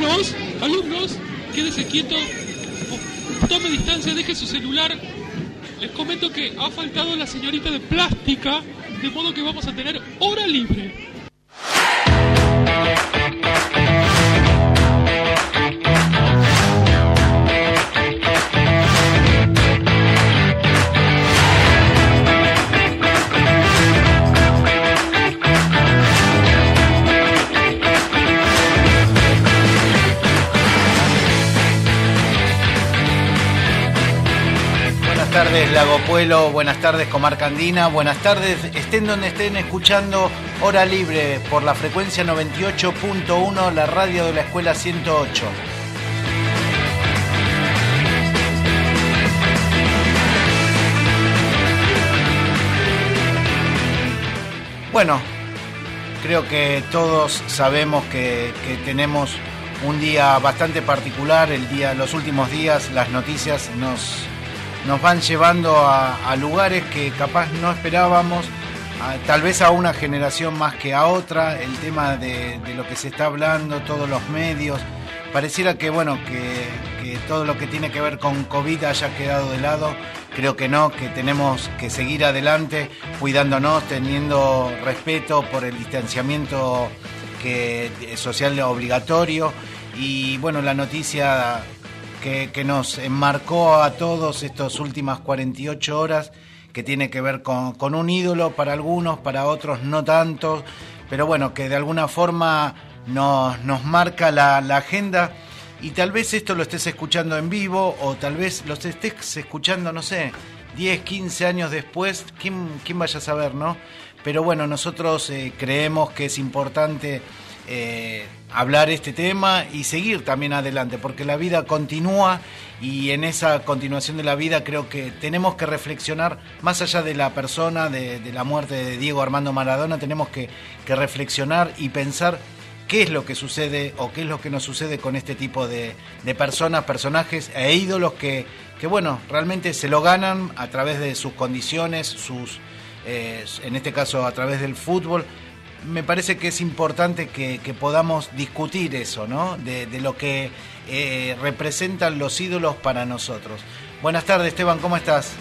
Alumnos, alumnos, quédese quieto, tome distancia, deje su celular. Les comento que ha faltado la señorita de plástica, de modo que vamos a tener hora libre. Pueblo, buenas tardes Comarca Andina, buenas tardes, estén donde estén escuchando Hora Libre por la frecuencia 98.1, la radio de la Escuela 108. Bueno, creo que todos sabemos que, que tenemos un día bastante particular, el día, los últimos días las noticias nos nos van llevando a, lugares que capaz no esperábamos, tal vez a una generación más que a otra, el tema de, lo que se está hablando, todos los medios. Pareciera que bueno, que, todo lo que tiene que ver con COVID haya quedado de lado. Creo que no, que tenemos que seguir adelante, cuidándonos, teniendo respeto por el distanciamiento que, social obligatorio. Y bueno, la noticia que, nos enmarcó a todos estas últimas 48 horas, que tiene que ver con, un ídolo para algunos, para otros no tanto, pero bueno, que de alguna forma nos, nos marca la, agenda y tal vez esto lo estés escuchando en vivo o tal vez lo estés escuchando, no sé, 10, 15 años después, ¿quién, quién vaya a saber, no? Pero bueno, nosotros eh, creemos que es importante eh, hablar este tema y seguir también adelante, porque la vida continúa y en esa continuación de la vida creo que tenemos que reflexionar, más allá de la persona, de, la muerte de Diego Armando Maradona, tenemos que, reflexionar y pensar qué es lo que sucede o qué es lo que nos sucede con este tipo de, personas, personajes e ídolos que, que, bueno, realmente se lo ganan a través de sus condiciones, sus, eh, en este caso a través del fútbol, me parece que es importante que, podamos discutir eso, ¿no? De, lo que eh, representan los ídolos para nosotros. Buenas tardes, Esteban, ¿cómo estás?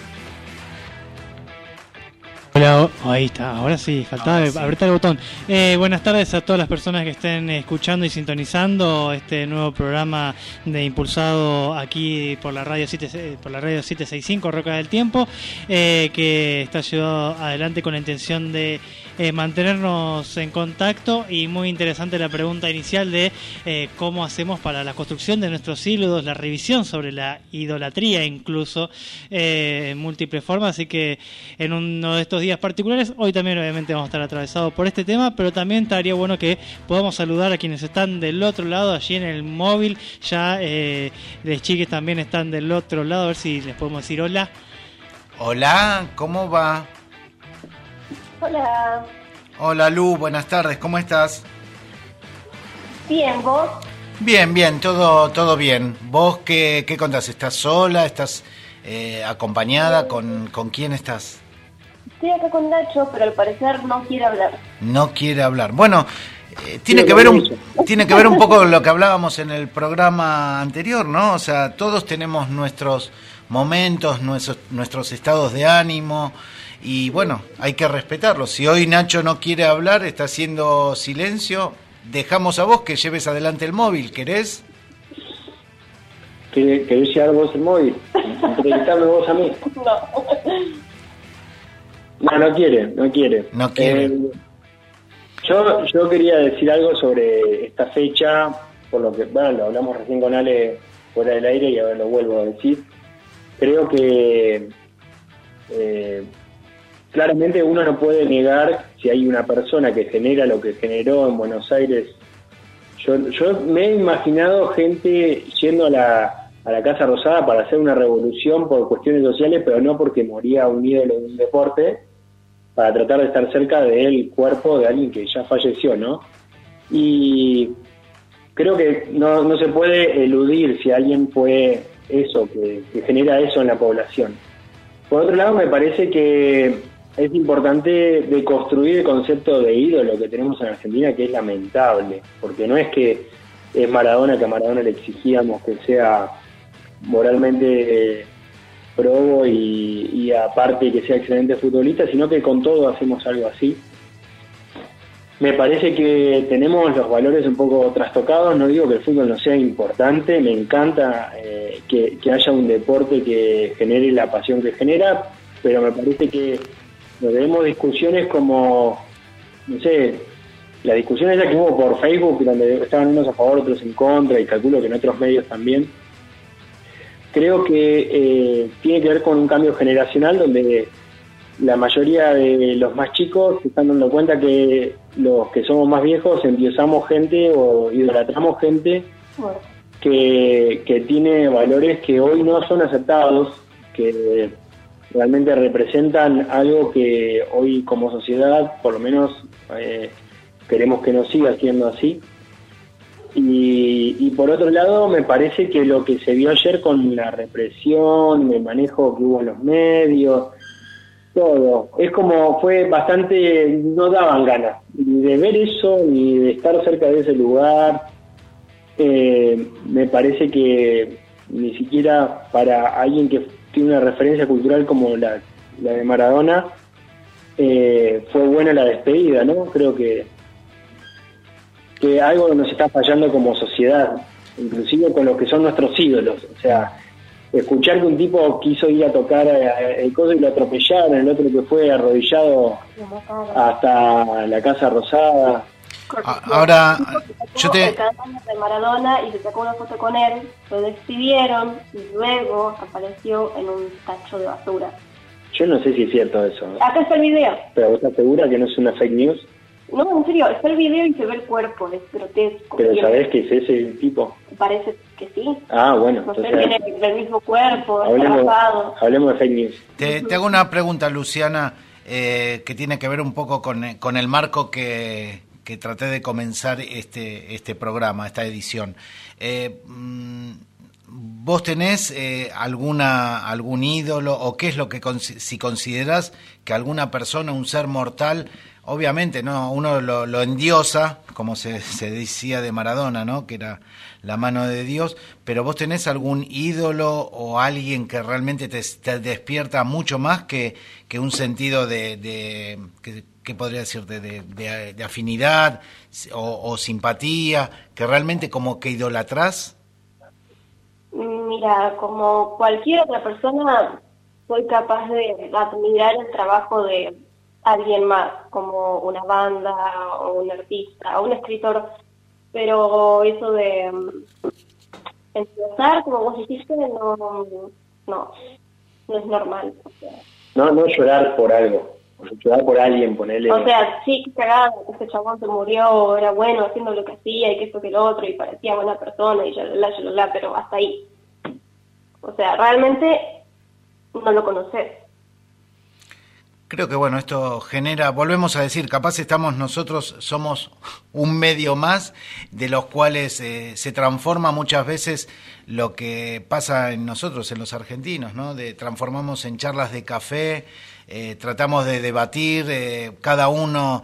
Hola, ahí está, ahora sí, faltaba apretar el botón. Eh, buenas tardes a todas las personas que estén escuchando y sintonizando este nuevo programa de impulsado aquí por la radio 7, por la radio 765 Roca del Tiempo, eh, que está llevado adelante con la intención de eh, mantenernos en contacto y muy interesante la pregunta inicial de eh, cómo hacemos para la construcción de nuestros ídolos, la revisión sobre la idolatría incluso eh, en múltiples formas, así que en uno de estos días particulares, hoy también obviamente vamos a estar atravesados por este tema, pero también estaría bueno que podamos saludar a quienes están del otro lado, allí en el móvil, ya eh, los chiques también están del otro lado, a ver si les podemos decir hola. Hola, ¿cómo va? Hola. Hola Lu, buenas tardes, ¿cómo estás? Bien, ¿vos? Bien, bien, todo, todo bien. ¿Vos qué, qué contás? ¿Estás sola? ¿Estás eh, acompañada? ¿Con, ¿Con quién estás? Estoy acá con Nacho, pero al parecer no quiere hablar. No quiere hablar. Bueno, eh, tiene que ver un tiene que ver un poco con lo que hablábamos en el programa anterior, ¿no? O sea, todos tenemos nuestros momentos, nuestros, nuestros estados de ánimo, y bueno, hay que respetarlo. Si hoy Nacho no quiere hablar, está haciendo silencio, dejamos a vos que lleves adelante el móvil, ¿querés? ¿Querés llevar vos el móvil? ¿Entrevistarme vos a mí? No. No, quiere, no quiere. No quiere. Eh, yo, yo quería decir algo sobre esta fecha, por lo que, bueno, lo hablamos recién con Ale fuera del aire y ahora lo vuelvo a decir. Creo que eh, claramente uno no puede negar si hay una persona que genera lo que generó en Buenos Aires. Yo, yo me he imaginado gente yendo a la, a la Casa Rosada para hacer una revolución por cuestiones sociales, pero no porque moría un ídolo de un deporte, para tratar de estar cerca del cuerpo de alguien que ya falleció, ¿no? Y creo que no, no se puede eludir si alguien fue eso, que genera eso en la población. Por otro lado, me parece que es importante deconstruir el concepto de ídolo que tenemos en Argentina, que es lamentable, porque no es que es Maradona, que a Maradona le exigíamos que sea moralmente probo y, aparte que sea excelente futbolista, sino que con todo hacemos algo así. Me parece que tenemos los valores un poco trastocados, no digo que el fútbol no sea importante, me encanta eh, que haya un deporte que genere la pasión que genera, pero me parece que nos debemos discusiones como, no sé, la discusión esa que hubo por Facebook, donde estaban unos a favor, otros en contra, y calculo que en otros medios también, creo que eh, tiene que ver con un cambio generacional donde la mayoría de los más chicos se están dando cuenta que los que somos más viejos endiosamos gente o idolatramos gente que, que tiene valores que hoy no son aceptados, que realmente representan algo que hoy como sociedad, por lo menos, eh, queremos que no siga siendo así. Y, y, por otro lado, me parece que lo que se vio ayer con la represión, el manejo que hubo en los medios, todo, es como fue bastante, no daban ganas ni de ver eso, ni de estar cerca de ese lugar. Eh, me parece que ni siquiera para alguien que tiene una referencia cultural como la, la de Maradona, eh, fue buena la despedida, ¿no? Creo que que algo nos está fallando como sociedad, inclusive con los que son nuestros ídolos. O sea, escuchar que un tipo quiso ir a tocar el codo y lo atropellaron, el otro que fue arrodillado hasta la Casa Rosada. Ahora, yo te... de Maradona y se sacó una foto con él, lo despidieron y luego apareció en un tacho de basura. Yo no sé si es cierto eso. Acá está el video. ¿Pero vos estás segura que no es una fake news? No, en serio, está el video y se ve el cuerpo, es grotesco. ¿Pero sabés que es ese tipo? Parece que sí. Ah, bueno. No entonces, tiene el mismo cuerpo, hablemos, hablemos de fake news. Te, te hago una pregunta, Luciana, eh, que tiene que ver un poco con, con el marco que, que traté de comenzar este, este programa, esta edición. Eh, mm, ¿Vos tenés eh, alguna algún ídolo o qué es lo que consi- si considerás que alguna persona, un ser mortal, obviamente no uno lo, endiosa, como se, decía de Maradona, ¿no? que era la mano de Dios, pero vos tenés algún ídolo o alguien que realmente te, despierta mucho más que, que un sentido de, de que, ¿qué podría decirte? De, de- afinidad o simpatía, que realmente como que idolatrás. Mira, como cualquier otra persona, soy capaz de admirar el trabajo de alguien más, como una banda o un artista o un escritor, pero eso de mm, empezar, como vos dijiste, no, no, no es normal. No, no llorar por algo, o sea, llorar por alguien, ponerle... o sea, sí, qué cagada, que ese chabón se murió, era bueno haciendo lo que hacía y que esto que lo otro, y parecía buena persona y ya la, ya la, pero hasta ahí. O sea, realmente no lo conoces. Creo que bueno, esto genera, volvemos a decir, capaz estamos nosotros, somos un medio más de los cuales eh, se transforma muchas veces lo que pasa en nosotros, en los argentinos, ¿no? De, transformamos en charlas de café, eh, tratamos de debatir, eh, cada uno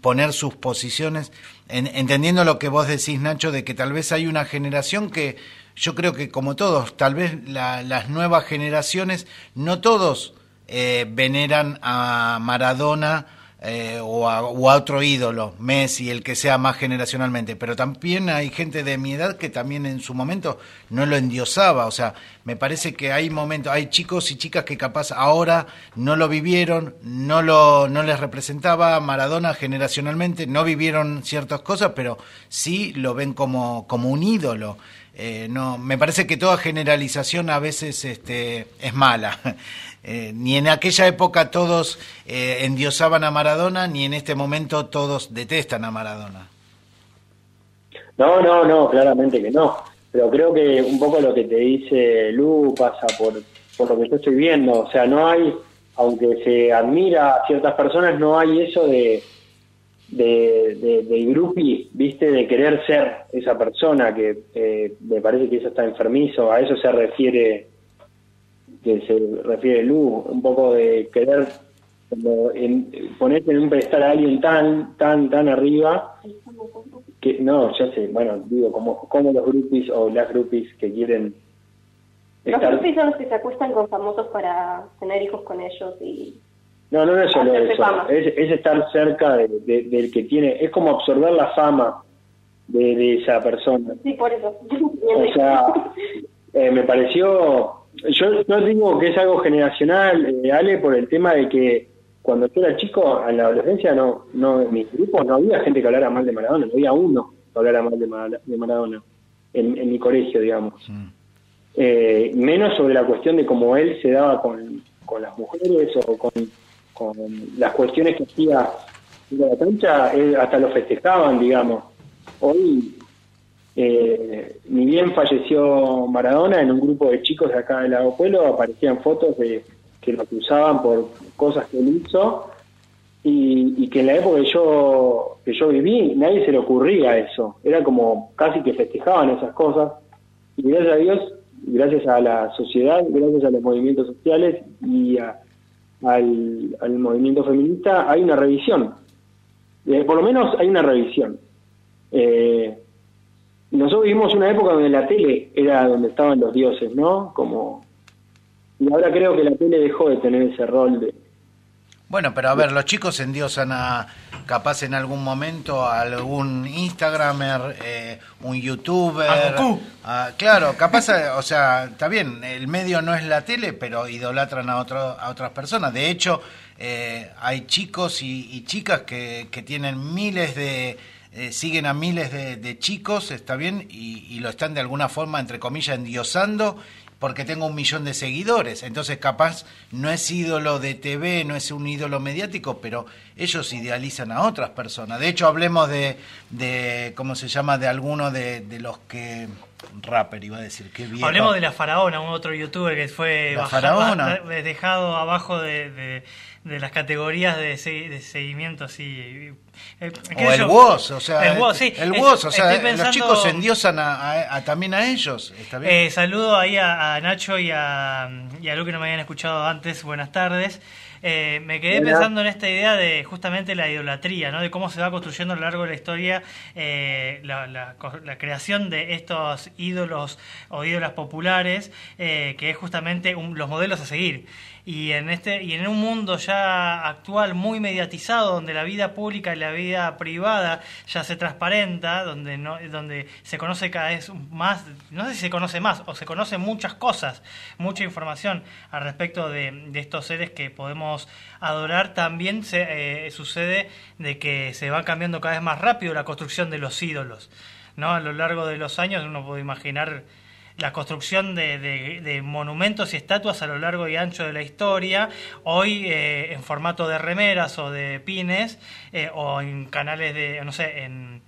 poner sus posiciones, en- entendiendo lo que vos decís, Nacho, de que tal vez hay una generación que yo creo que como todos, tal vez la- las nuevas generaciones, no todos eh, veneran a Maradona eh, o, a, otro ídolo, Messi, el que sea más generacionalmente, pero también hay gente de mi edad que también en su momento no lo endiosaba, o sea, me parece que hay momentos, hay chicos y chicas que capaz ahora no lo vivieron, no lo no les representaba Maradona generacionalmente, no vivieron ciertas cosas, pero sí lo ven como, como un ídolo. Eh, no, me parece que toda generalización a veces este, es mala. Eh, ni en aquella época todos eh, endiosaban a Maradona, ni en este momento todos detestan a Maradona. No, no, no, claramente que no. Pero creo que un poco lo que te dice Lu pasa por, por lo que yo estoy viendo. O sea, no hay, aunque se admira a ciertas personas, no hay eso de, de, de, groupie, ¿viste? De querer ser esa persona, que eh, me parece que eso está enfermizo. A eso se refiere, que se refiere Lu, un poco de querer como en, ponerte en un pedestal a alguien tan, tan, tan arriba que no, ya sé, bueno, digo, como, como los groupies o las groupies que quieren Los groupies son los que se acuestan con famosos para tener hijos con ellos y... No, no, es solo eso, es, es estar cerca de- de- del que tiene, es como absorber la fama de, de esa persona. Sí, por eso. O sea, eh, me pareció, yo no digo que es algo generacional, eh, Ale, por el tema de que cuando yo era chico, en la adolescencia, no, no en mis grupos no había gente que hablara mal de Maradona, no había uno que hablara mal de, Mara- de Maradona, en, en mi colegio, digamos. Eh, menos sobre la cuestión de cómo él se daba con, con las mujeres o con, con las cuestiones que hacía en la cancha, eh, hasta lo festejaban, digamos. Hoy eh, ni bien falleció Maradona, en un grupo de chicos de acá del Lago Pueblo aparecían fotos de que lo acusaban por cosas que él hizo y, y que en la época que yo, que yo viví nadie se le ocurría eso. Era como casi que festejaban esas cosas y gracias a Dios, gracias a la sociedad, gracias a los movimientos sociales y a- al, al movimiento feminista hay una revisión. Eh, por lo menos hay una revisión. Eh, nosotros vivimos una época donde la tele era donde estaban los dioses, ¿no? Como y ahora creo que la tele dejó de tener ese rol de Bueno, pero a ver, los chicos endiosan a, capaz en algún momento, a algún Instagramer, eh, un YouTuber. A Goku. a- claro, capaz, eh, o sea, está bien, el medio no es la tele, pero idolatran a, otro, a otras personas. De hecho, eh, hay chicos y, y chicas que, que tienen miles de... eh, siguen a miles de, de chicos, está bien, y, y lo están de alguna forma, entre comillas, endiosando porque tengo un millón de seguidores. Entonces, capaz no es ídolo de TV, no es un ídolo mediático, pero ellos idealizan a otras personas. De hecho, hablemos de, de ¿cómo se llama?, de alguno de, de los que... Rapper, iba a decir, qué bien. Hablemos de la faraona, un otro youtuber que fue La bajado- Faraona. de- dejado abajo de, de- de las categorías de, se- de seguimiento, así. eh, qué O el. WOS, o sea, El WOS, sí. el Es- WOS, o sea, los chicos endiosan a, a- a- también a ellos, ¿está bien? Eh, saludo ahí a, a Nacho y a, y a Lu que no me habían escuchado antes. Buenas tardes. Eh, me quedé pensando en esta idea de justamente la idolatría, ¿no? de cómo se va construyendo a lo largo de la historia eh, la, la la creación de estos ídolos o ídolas populares, eh, que es justamente un- los modelos a seguir. Y en este y en un mundo ya actual muy mediatizado, donde la vida pública y la vida privada ya se transparenta, donde no, donde se conoce cada vez más, no sé si se conoce más o se conocen muchas cosas, mucha información al respecto de, de estos seres que podemos adorar, también se eh, sucede de que se va cambiando cada vez más rápido la construcción de los ídolos. ¿no? A lo largo de los años uno puede imaginar la construcción de, monumentos y estatuas a lo largo y ancho de la historia, hoy eh, en formato de remeras o de pines, eh, o en canales de, no sé, en,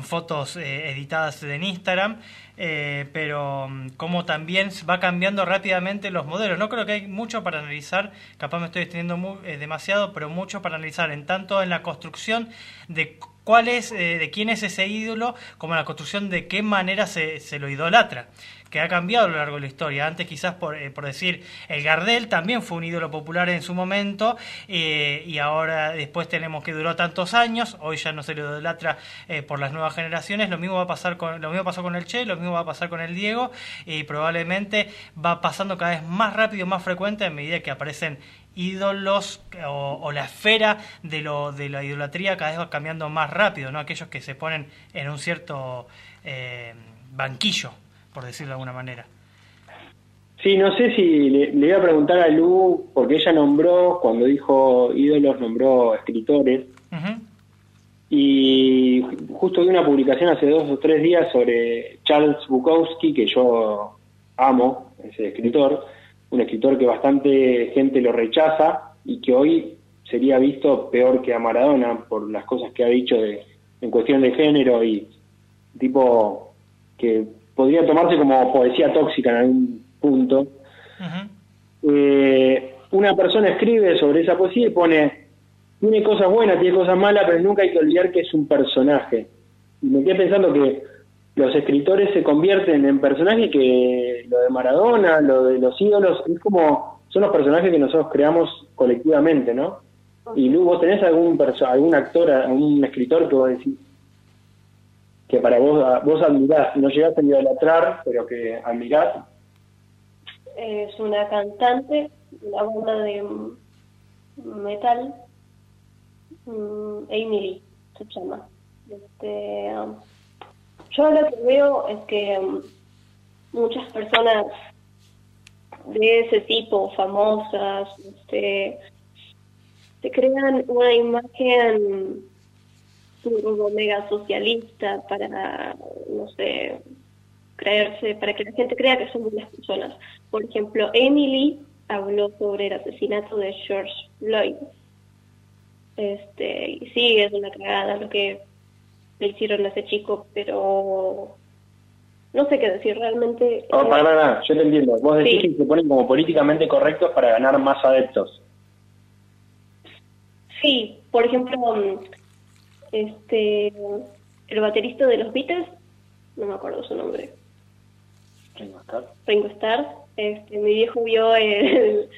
fotos eh, editadas en Instagram, eh, pero mm, como también va cambiando rápidamente los modelos. No creo que hay mucho para analizar, capaz me estoy extendiendo demasiado, pero mucho para analizar, en tanto en la construcción de cuál es, de quién es ese ídolo, como en la construcción de qué manera se, se lo idolatra que ha cambiado a lo largo de la historia. Antes quizás por, eh, por decir, el Gardel también fue un ídolo popular en su momento eh, y ahora después tenemos que duró tantos años, hoy ya no se lo idolatra eh, por las nuevas generaciones, lo mismo va a pasar con, lo mismo pasó con el Che, lo mismo va a pasar con el Diego y probablemente va pasando cada vez más rápido, más frecuente a medida que aparecen ídolos o, o la esfera de, lo, de la idolatría cada vez va cambiando más rápido, ¿no? Aquellos que se ponen en un cierto eh, banquillo, por decirlo de alguna manera. Sí, no sé si le, le iba a preguntar a Lu, porque ella nombró, cuando dijo ídolos, nombró escritores, y justo vi una publicación hace dos o tres días sobre Charles Bukowski, que yo amo, ese escritor, un escritor que bastante gente lo rechaza y que hoy sería visto peor que a Maradona por las cosas que ha dicho de, en cuestión de género y tipo que podría tomarse como poesía tóxica en algún punto. Eh, una persona escribe sobre esa poesía y pone, tiene cosas buenas, tiene cosas malas, pero nunca hay que olvidar que es un personaje. Y me quedé pensando que los escritores se convierten en personajes que lo de Maradona, lo de los ídolos, es como, son los personajes que nosotros creamos colectivamente, ¿no? Y Lu, vos tenés algún perso- algún actor, algún escritor que vos decís, que para vos, vos admirás, no llegaste a idolatrar, pero que admirás. Es una cantante, una banda de metal, mm, Emily se llama. Este, um, yo lo que veo es que um, muchas personas de ese tipo, famosas, este, se crean una imagen turbo mega socialista para, no sé, creerse, para que la gente crea que son buenas personas. Por ejemplo, Emily habló sobre el asesinato de George Floyd. Este, y sí, es una cagada lo que le hicieron a ese chico, pero no sé qué decir, realmente... No, para nada, yo te entiendo. Vos decís que se ponen como políticamente correctos para ganar más adeptos. Sí, por ejemplo, este el baterista de los Beatles, no me acuerdo su nombre. Ringo Starr. Ringo Starr. Este, mi viejo vio el,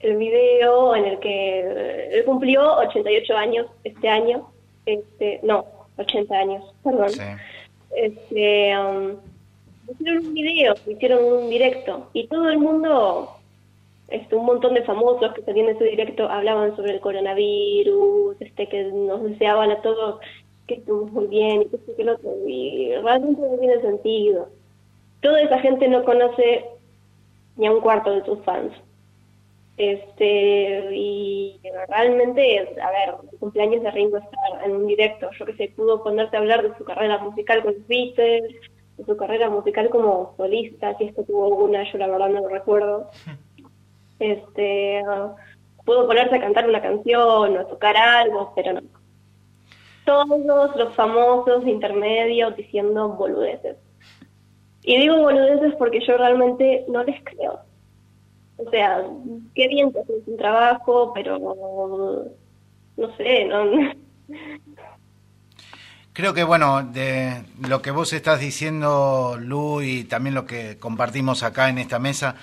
el video en el que él cumplió 88 años este año. Este, no, 80 años, perdón. Este, um, hicieron un video, hicieron un directo y todo el mundo, este, un montón de famosos que salían de ese directo hablaban sobre el coronavirus, este, que nos deseaban a todos que estemos muy bien y que esto que lo otro, y realmente no tiene sentido. Toda esa gente no conoce ni a un cuarto de tus fans. Este, y realmente, a ver, el cumpleaños de Ringo estar en un directo, yo que sé, pudo ponerte a hablar de su carrera musical con los Beatles, de su carrera musical como solista, si esto tuvo alguna, yo la verdad no lo recuerdo. Este, pudo ponerse a cantar una canción o a tocar algo, pero no. Todos los famosos intermedios diciendo boludeces. Y digo boludeces porque yo realmente no les creo. O sea, qué bien que haces un trabajo, pero no sé, no. Creo que, bueno, de lo que vos estás diciendo, Lu, y también lo que compartimos acá en esta mesa,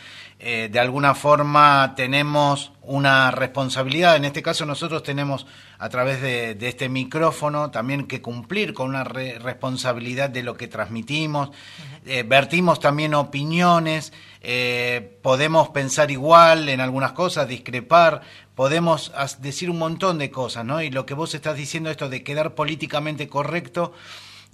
eh, de alguna forma tenemos una responsabilidad. En este caso nosotros tenemos a través de, este micrófono también que cumplir con una responsabilidad de lo que transmitimos. Eh, vertimos también opiniones, eh, podemos pensar igual en algunas cosas, discrepar, podemos decir un montón de cosas, ¿no? Y lo que vos estás diciendo, esto de quedar políticamente correcto,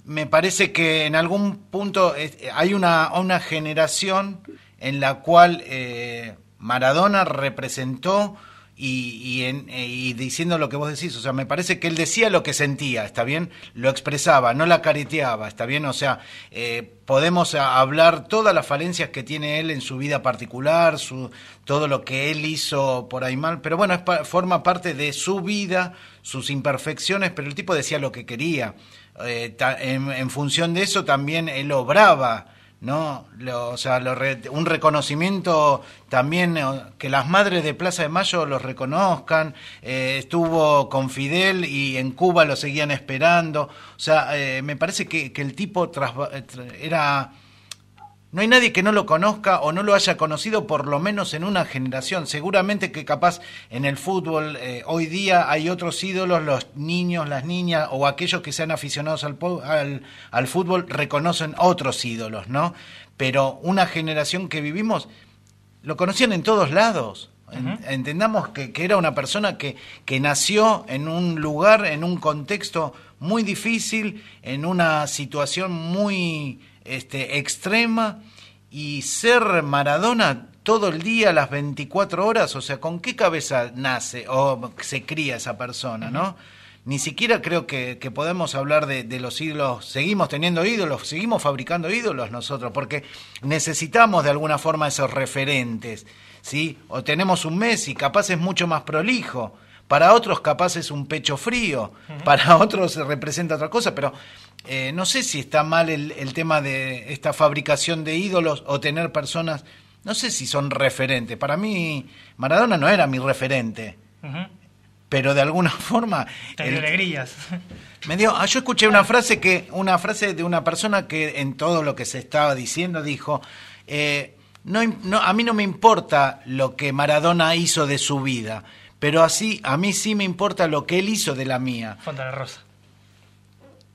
me parece que en algún punto hay una, una generación en la cual eh, Maradona representó y, en, eh, y, diciendo lo que vos decís, o sea, me parece que él decía lo que sentía, ¿está bien? Lo expresaba, no la careteaba, ¿está bien? O sea, eh, podemos hablar todas las falencias que tiene él en su vida particular, su, todo lo que él hizo por ahí mal, pero bueno, forma parte de su vida, sus imperfecciones, pero el tipo decía lo que quería. en, en función de eso también él obraba ¿no? o sea, un reconocimiento también, eh, que las madres de Plaza de Mayo los reconozcan, eh, estuvo con Fidel y en Cuba lo seguían esperando, o sea, eh, me parece que, que el tipo era no hay nadie que no lo conozca o no lo haya conocido por lo menos en una generación. Seguramente que capaz en el fútbol eh, hoy día hay otros ídolos, los niños, las niñas o aquellos que sean aficionados al, al, al fútbol reconocen otros ídolos, ¿no? Pero una generación que vivimos lo conocían en todos lados. Entendamos que, que, era una persona que, que nació en un lugar, en un contexto muy difícil, en una situación muy este, extrema y ser Maradona todo el día, las 24 horas, o sea, ¿con qué cabeza nace o se cría esa persona, no? Ni siquiera creo que, podemos hablar de, los ídolos, seguimos teniendo ídolos, seguimos fabricando ídolos nosotros, porque necesitamos de alguna forma esos referentes, ¿sí? O tenemos un Messi, capaz es mucho más prolijo, para otros capaz es un pecho frío, para otros representa otra cosa, pero eh, no sé si está mal el, tema de esta fabricación de ídolos o tener personas, no sé si son referentes. Para mí Maradona no era mi referente, pero de alguna forma... Te alegrías. Me dio, ah, yo escuché una frase que una frase de una persona que en todo lo que se estaba diciendo dijo, eh, no, a mí no me importa lo que Maradona hizo de su vida, pero así a mí sí me importa lo que él hizo de la mía. Fontana Rosa.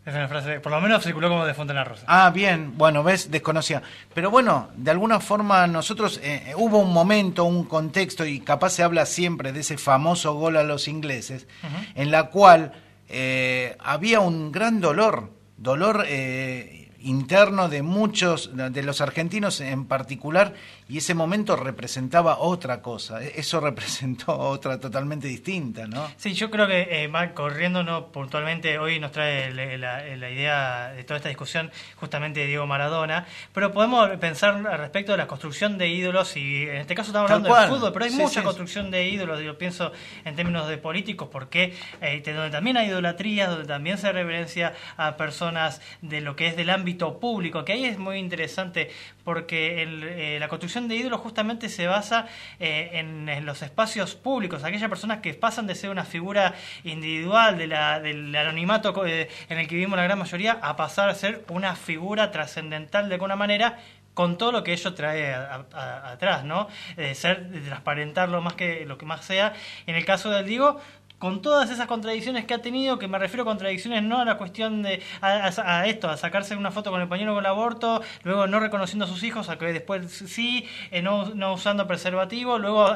Es una frase, por lo menos circuló como de Fontana Rosa. Ah, bien, bueno, ves, desconocía. Pero bueno, de alguna forma nosotros, eh, hubo un momento, un contexto, y capaz se habla siempre de ese famoso gol a los ingleses, en la cual eh, había un gran dolor, dolor eh, interno de muchos, de los argentinos en particular, y ese momento representaba otra cosa, e-, eso representó otra totalmente distinta, ¿no? Sí, yo creo que eh, va corriendo no puntualmente, hoy nos trae la, idea de toda esta discusión justamente de Diego Maradona, pero podemos pensar respecto de la construcción de ídolos, y en este caso estamos hablando de fútbol, pero hay mucha construcción de ídolos, yo pienso en términos de políticos, porque eh, donde también hay idolatría, donde también se reverencia a personas de lo que es del ámbito público, que ahí es muy interesante, porque eh, la construcción de ídolos justamente se basa eh, en, los espacios públicos, aquellas personas que pasan de ser una figura individual de la, del anonimato eh, en el que vivimos la gran mayoría a pasar a ser una figura trascendental de alguna manera con todo lo que ello trae atrás, ¿no? De ser, de transparentar lo más que lo que más sea. En el caso del Diego, con todas esas contradicciones que ha tenido, que me refiero a contradicciones no a la cuestión de a, esto, a sacarse una foto con el pañuelo con el aborto, luego no reconociendo a sus hijos, a que después sí, eh, no, no, usando preservativo, luego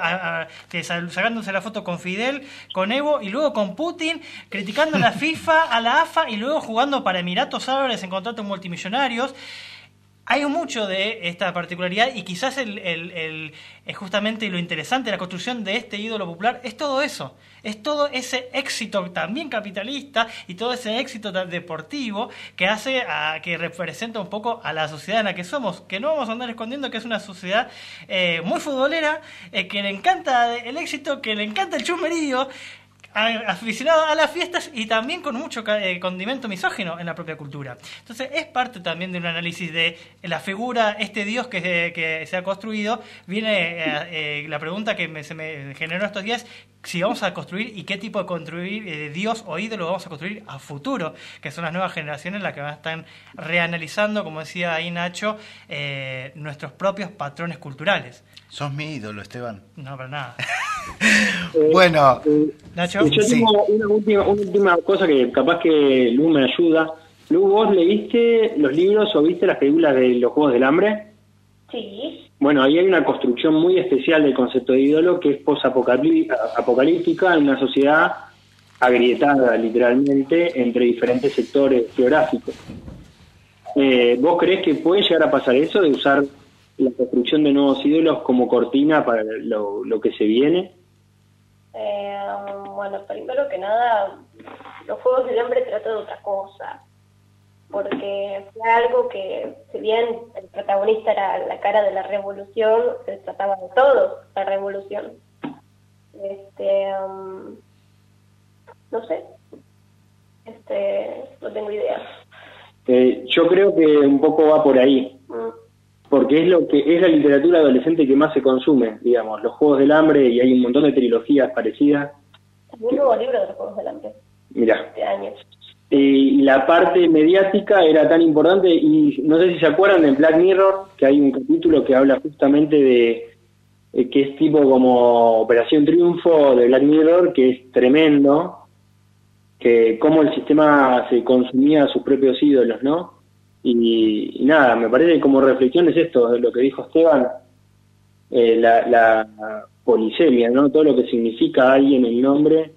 sacándose la foto con Fidel, con Evo y luego con Putin, criticando a la FIFA, a la AFA y luego jugando para Emiratos Árabes en contratos multimillonarios hay mucho de esta particularidad y quizás el, el, justamente lo interesante de la construcción de este ídolo popular es todo eso, es todo ese éxito también capitalista y todo ese éxito deportivo que hace a, que representa un poco a la sociedad en la que somos, que no vamos a andar escondiendo que es una sociedad eh, muy futbolera, eh, que le encanta el éxito, que le encanta el chumerío, aficionado a las fiestas y también con mucho eh, condimento misógino en la propia cultura. Entonces es parte también de un análisis de la figura, este dios que, que se ha construido. Viene eh, eh, la pregunta que se me generó estos días, si vamos a construir y qué tipo de construir dios o ídolo vamos a construir a futuro, que son las nuevas generaciones las que van a estar reanalizando, como decía ahí Nacho, nuestros propios patrones culturales. Sos mi ídolo, Esteban. No, para nada. bueno, Nacho. Yo tengo una última, una última cosa que capaz que Lu me ayuda. Lu, ¿vos leíste los libros o viste las películas de los Juegos del Hambre? Sí. Bueno, ahí hay una construcción muy especial del concepto de ídolo que es posapocalíptica en una sociedad agrietada literalmente entre diferentes sectores geográficos. Eh, ¿Vos crees que puede llegar a pasar eso de usar la construcción de nuevos ídolos como cortina para lo, lo que se viene? Eh, bueno, primero que nada, los Juegos del Hambre trata de otra cosa, porque fue algo que, si bien el protagonista era la cara de la revolución, se trataba de todo la revolución. Este, um, no sé, este, no tengo idea. Eh, yo creo que un poco va por ahí. Mm porque es lo que es la literatura adolescente que más se consume, digamos, los Juegos del Hambre y hay un montón de trilogías parecidas. Un nuevo libro de los Juegos del Hambre. Mira. Y la parte mediática era tan importante y no sé si se acuerdan de Black Mirror, que hay un capítulo que habla justamente de que es tipo como Operación Triunfo de Black Mirror, que es tremendo, que cómo el sistema se consumía a sus propios ídolos, ¿no? Y, nada, me parece como reflexión es esto, lo que dijo Esteban, eh, la, polisemia, ¿no? Todo lo que significa alguien el nombre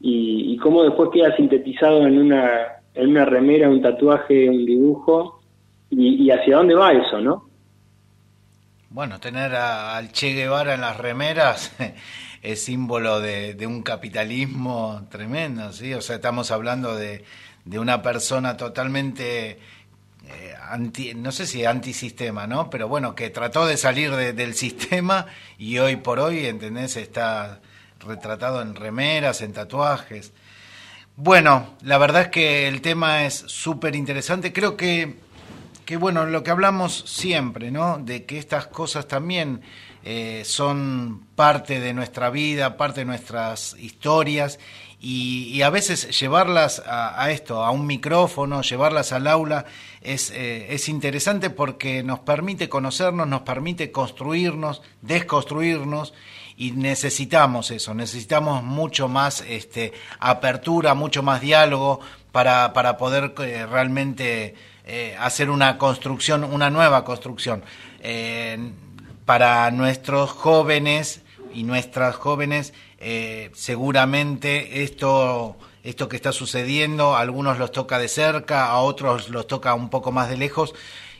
y, cómo después queda sintetizado en una, en una remera, un tatuaje, un dibujo y, hacia dónde va eso, ¿no? Bueno, tener al Che Guevara en las remeras es símbolo de, de, un capitalismo tremendo, ¿sí? O sea, estamos hablando de, de una persona totalmente eh, anti, no sé si antisistema, ¿no? Pero bueno, que trató de salir del sistema y hoy por hoy, ¿entendés? Está retratado en remeras, en tatuajes. Bueno, la verdad es que el tema es súper interesante. Creo que, que, bueno, lo que hablamos siempre, ¿no? De que estas cosas también eh, son parte de nuestra vida, parte de nuestras historias y, a veces llevarlas a, esto, a un micrófono, llevarlas al aula, es, eh, es interesante porque nos permite conocernos, nos permite construirnos, desconstruirnos y necesitamos eso, necesitamos mucho más este, apertura, mucho más diálogo para, para poder eh, realmente eh, hacer una construcción, una nueva construcción. para nuestros jóvenes y nuestras jóvenes, seguramente esto esto que está sucediendo, a algunos los toca de cerca, a otros los toca un poco más de lejos,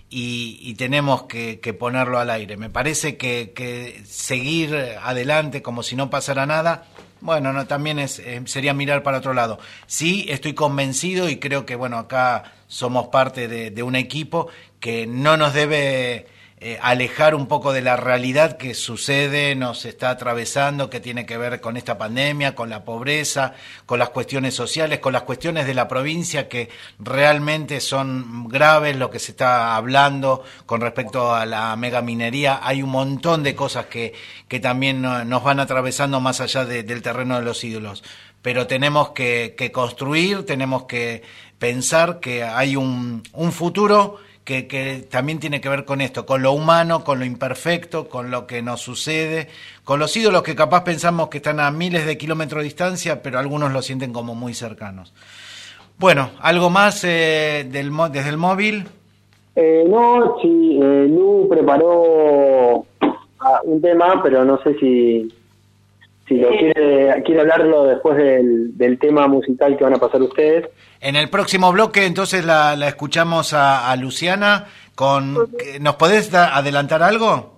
y, tenemos que, ponerlo al aire. Me parece que, seguir adelante como si no pasara nada, bueno, no, también es, eh, sería mirar para otro lado. Sí, estoy convencido y creo que, bueno, acá somos parte de un equipo que no nos debe eh, alejar un poco de la realidad que sucede, nos está atravesando, que tiene que ver con esta pandemia, con la pobreza, con las cuestiones sociales, con las cuestiones de la provincia que realmente son graves, lo que se está hablando con respecto a la megaminería. Hay un montón de cosas que, que también nos van atravesando más allá del terreno de los ídolos. Pero tenemos que, que construir, tenemos que pensar que hay un, un futuro que, también tiene que ver con esto, con lo humano, con lo imperfecto, con lo que nos sucede, con los ídolos que capaz pensamos que están a miles de kilómetros de distancia, pero algunos lo sienten como muy cercanos. Bueno, ¿algo más eh, del, desde el móvil? Eh, no, sí, eh, Lu preparó ah, un tema, pero no sé si, si lo quiere, quiere hablarlo después del, del tema musical que van a pasar ustedes. En el próximo bloque, entonces, la, escuchamos a, Luciana. con ¿Nos podés adelantar algo?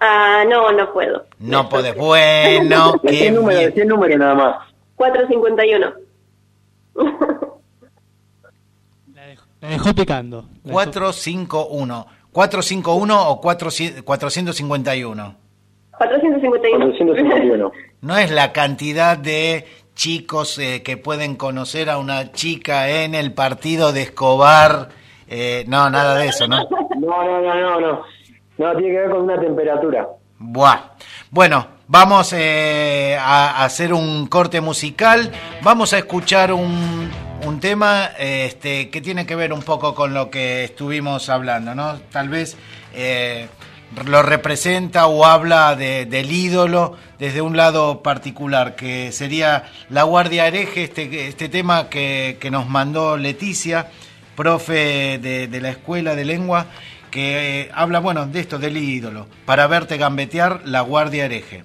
Ah, no, no puedo. No podés. Bueno, qué número, ¿qué número nada más? 451. La dejó, picando. 451. 451 o 451. 451. 451. No es la cantidad de chicos eh, que pueden conocer a una chica en el partido de Escobar. Eh, no, nada de eso, ¿no? No, no, no, no, no. No, tiene que ver con una temperatura. Buah. Bueno, vamos eh, a hacer un corte musical. Vamos a escuchar un, un tema este, que tiene que ver un poco con lo que estuvimos hablando, ¿no? Tal vez lo representa o habla del ídolo desde un lado particular, que sería La Guardia Hereje, este, este tema que, nos mandó Leticia, profe de, la Escuela de Lengua, que eh, habla, bueno, de esto, del ídolo, para verte gambetear La Guardia Hereje.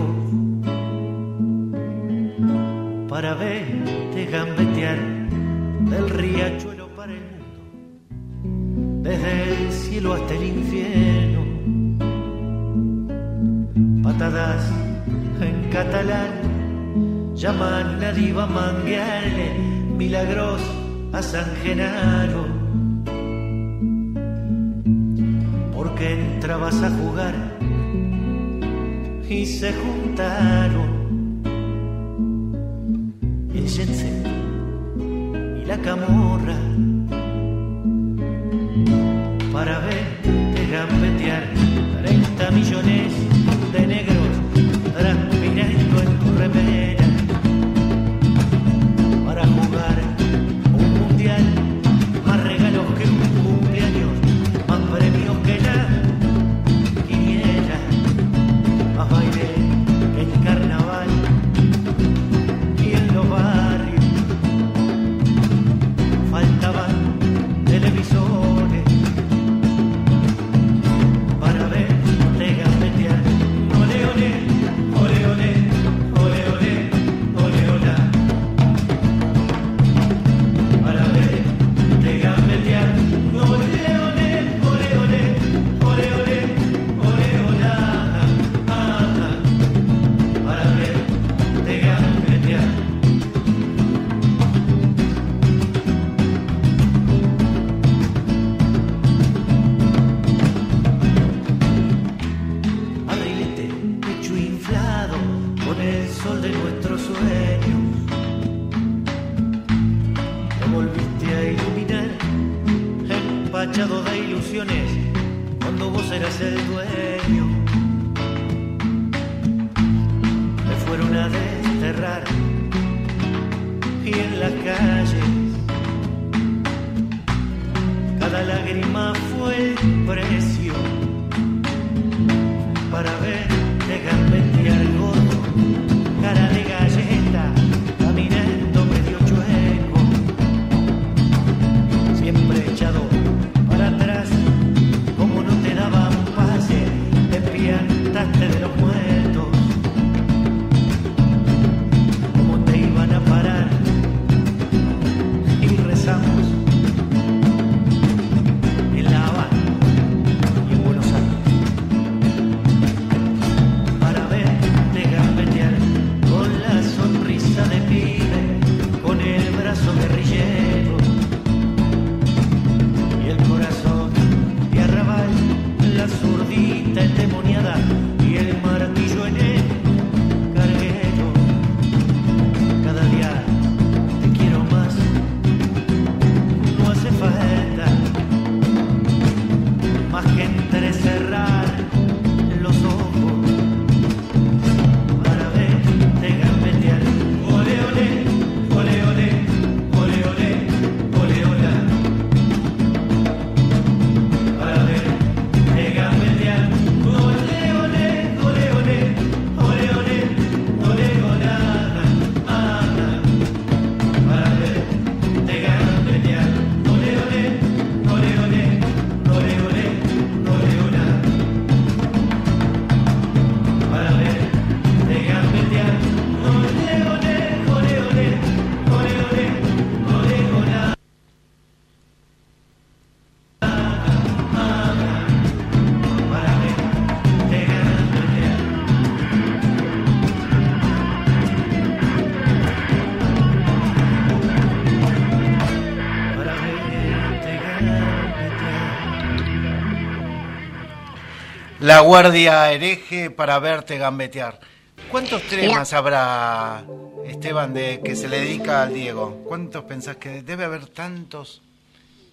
para verte gambetear del riachuelo para el mundo, desde el cielo hasta el infierno. Patadas en catalán llaman a diva manguearle milagros a San Genaro. Porque entrabas a jugar y se juntaron y la camorra. Para verte gambetear 30 millones La Guardia Hereje para verte gambetear. ¿Cuántos temas habrá, Esteban, de que se le dedica al Diego? ¿Cuántos pensás que debe haber tantos?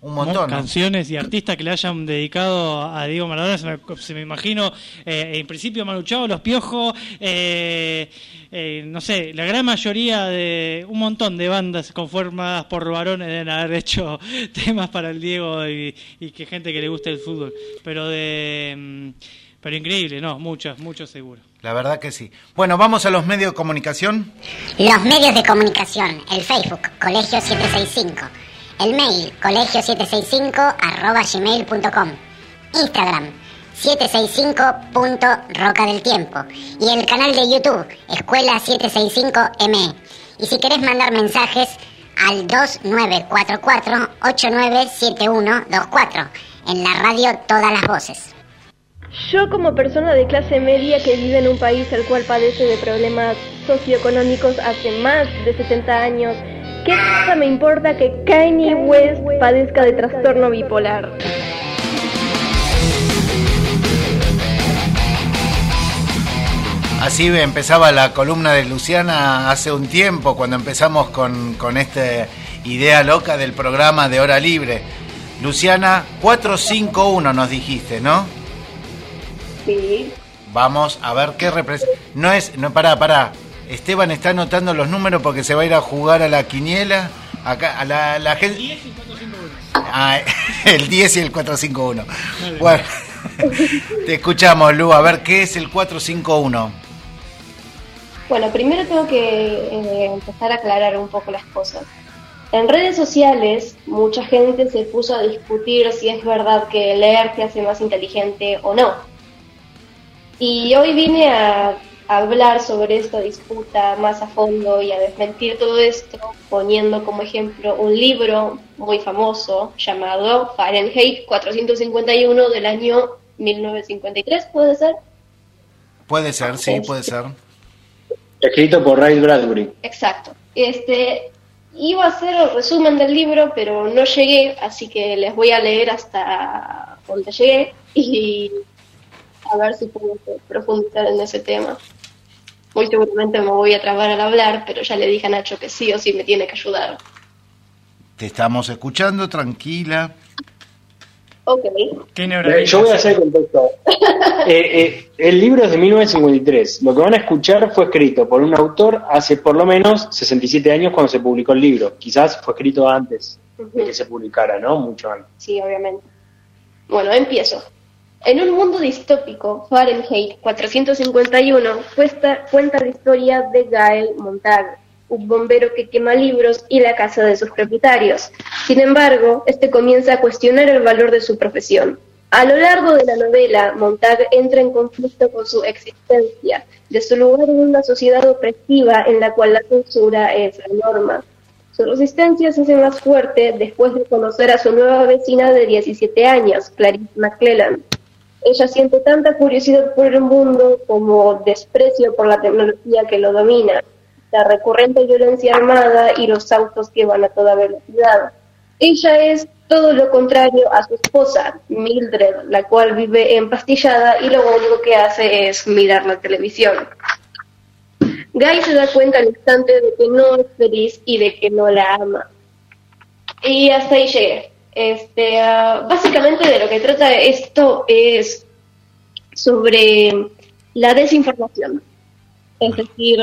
Un montón. ¿no? Canciones y artistas que le hayan dedicado a Diego Maradona, se me, se me imagino, eh, en principio Manu Chao, Los Piojos, eh, eh, no sé, la gran mayoría de un montón de bandas conformadas por varones deben haber hecho temas para el Diego y, y que gente que le guste el fútbol. Pero de. mm, Pero increíble, no, muchos, muchos seguro. La verdad que sí. Bueno, vamos a los medios de comunicación. Los medios de comunicación, el Facebook, Colegio 765, el mail, colegio765 arroba gmail.com, Instagram, 765.roca del tiempo y el canal de YouTube, Escuela 765M. Y si querés mandar mensajes al 2944-897124, en la radio Todas las Voces. Yo como persona de clase media que vive en un país el cual padece de problemas socioeconómicos hace más de 70 años, ¿qué cosa me importa que Kanye West padezca de trastorno bipolar? Así empezaba la columna de Luciana hace un tiempo, cuando empezamos con, con esta idea loca del programa de Hora Libre. Luciana, 451 nos dijiste, ¿no? Sí. Vamos a ver qué representa. No es. No, pará, pará. Esteban está anotando los números porque se va a ir a jugar a la quiniela. Acá, a la, la gente. Ah, el 10 y el 451. Bueno, te escuchamos, Lu. A ver, ¿qué es el 451? Bueno, primero tengo que eh, empezar a aclarar un poco las cosas. En redes sociales, mucha gente se puso a discutir si es verdad que leer te hace más inteligente o no. Y hoy vine a, a hablar sobre esta disputa más a fondo y a desmentir todo esto, poniendo como ejemplo un libro muy famoso llamado Fahrenheit 451 del año 1953, ¿puede ser? Puede ser, sí, puede ser. Escrito por Ray Bradbury. Exacto. Este iba a hacer el resumen del libro, pero no llegué, así que les voy a leer hasta donde llegué y a ver si puedo profundizar en ese tema. Muy seguramente me voy a trabar al hablar, pero ya le dije a Nacho que sí o sí me tiene que ayudar. Te estamos escuchando, tranquila. Ok. Tiene Eh. Yo voy a hacer el contexto. Eh, eh, el libro es de 1953. Lo que van a escuchar fue escrito por un autor hace por lo menos 67 años cuando se publicó el libro. Quizás fue escrito antes de que se publicara, ¿no? Mucho antes. Sí, obviamente. Bueno, empiezo. En un mundo distópico, Fahrenheit 451 cuesta- cuenta la historia de Gael Montag, un bombero que quema libros y la casa de sus propietarios. Sin embargo, este comienza a cuestionar el valor de su profesión. A lo largo de la novela, Montag entra en conflicto con su existencia, de su lugar en una sociedad opresiva en la cual la censura es la norma. Su resistencia se hace más fuerte después de conocer a su nueva vecina de 17 años, Clarice McClellan. Ella siente tanta curiosidad por el mundo como desprecio por la tecnología que lo domina, la recurrente violencia armada y los autos que van a toda velocidad. Ella es todo lo contrario a su esposa, Mildred, la cual vive empastillada y lo único que hace es mirar la televisión. Guy se da cuenta al instante de que no es feliz y de que no la ama. Y hasta ahí llegué. Este, ah, básicamente de lo que trata esto es sobre la desinformación. Es decir,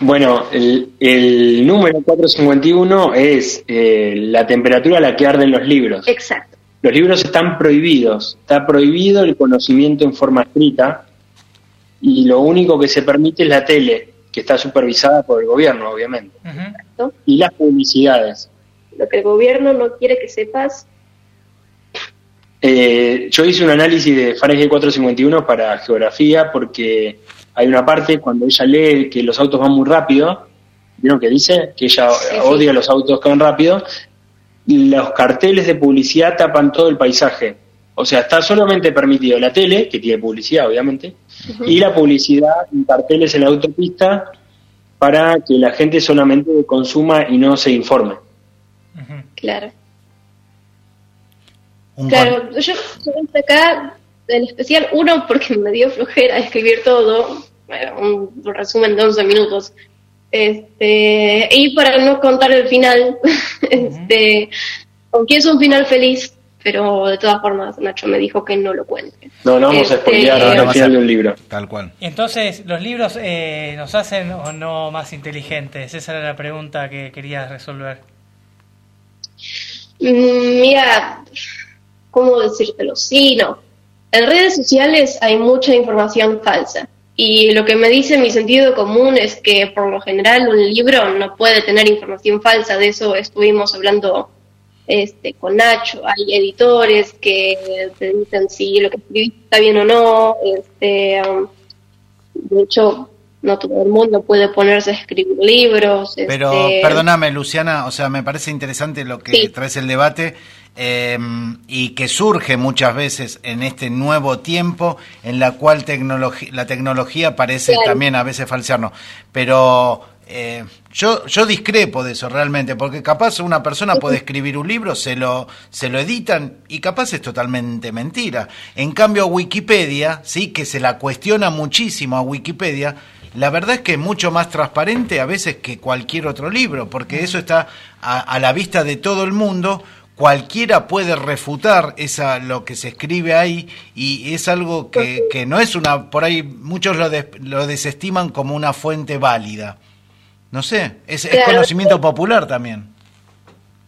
Bueno, el, el número 451 es eh, la temperatura a la que arden los libros. exacto. Los libros están prohibidos. Está prohibido el conocimiento en forma escrita y lo único que se permite es la tele, que está supervisada por el gobierno, obviamente. Ujú. Y las publicidades. Lo que el gobierno no quiere que sepas. Eh, yo hice un análisis de Fahrenheit 451 para geografía porque hay una parte cuando ella lee que los autos van muy rápido, ¿vieron que dice? Que ella Sí, sí. odia los autos que van rápido. Los carteles de publicidad tapan todo el paisaje. O sea, está solamente permitido la tele, que tiene publicidad, obviamente, y la publicidad en carteles en la autopista para que la gente solamente consuma y no se informe. Claro. Claro, yo hice acá en especial uno porque me dio flojera escribir todo, bueno, un resumen de 11 minutos. Este, y para no contar el final, este, aunque es un final feliz, pero de todas formas Nacho me dijo que no lo cuente. No, no vamos a Este, spoilear al final de un libro. Tal cual. Entonces, ¿los libros eh, nos hacen o no más inteligentes? Esa era la pregunta que querías resolver. Mm, Mira, ¿cómo decírtelo? Sí, no. En redes sociales hay mucha información falsa. Y lo que me dice mi sentido común es que por lo general un libro no puede tener información falsa. De eso estuvimos hablando este, con Nacho. Hay editores que te dicen si lo que escribiste está bien o no. Este, um, de hecho, no todo el mundo puede ponerse a escribir libros. Pero este, perdóname, Luciana, o sea, me parece interesante lo que Sí. traes el debate eh, y que surge muchas veces en este nuevo tiempo en la cual tecnologi- la tecnología parece Claro. también a veces falsearnos. Pero eh, yo, yo discrepo de eso realmente, porque capaz una persona puede escribir un libro, se lo, se lo editan y capaz es totalmente mentira. En cambio, Wikipedia, sí, que se la cuestiona muchísimo a Wikipedia, la verdad es que es mucho más transparente a veces que cualquier otro libro, porque eso está a, a la vista de todo el mundo. Cualquiera puede refutar esa lo que se escribe ahí y es algo que, que no es una, por ahí muchos lo, des- lo desestiman como una fuente válida. No sé, es, es conocimiento popular también.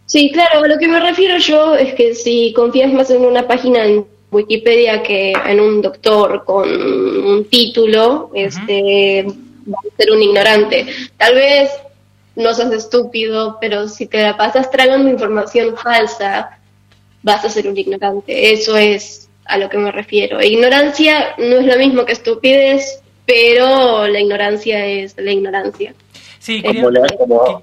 Sí, claro, a lo que me refiero yo es que si confías más en una página en Wikipedia que en un doctor con un título, este, vas a ser un ignorante. Tal vez no seas estúpido, pero si te la pasas tragando información falsa, vas a ser un ignorante. Eso es a lo que me refiero. Ignorancia no es lo mismo que estupidez, pero la ignorancia es la ignorancia. Sí, quería- como-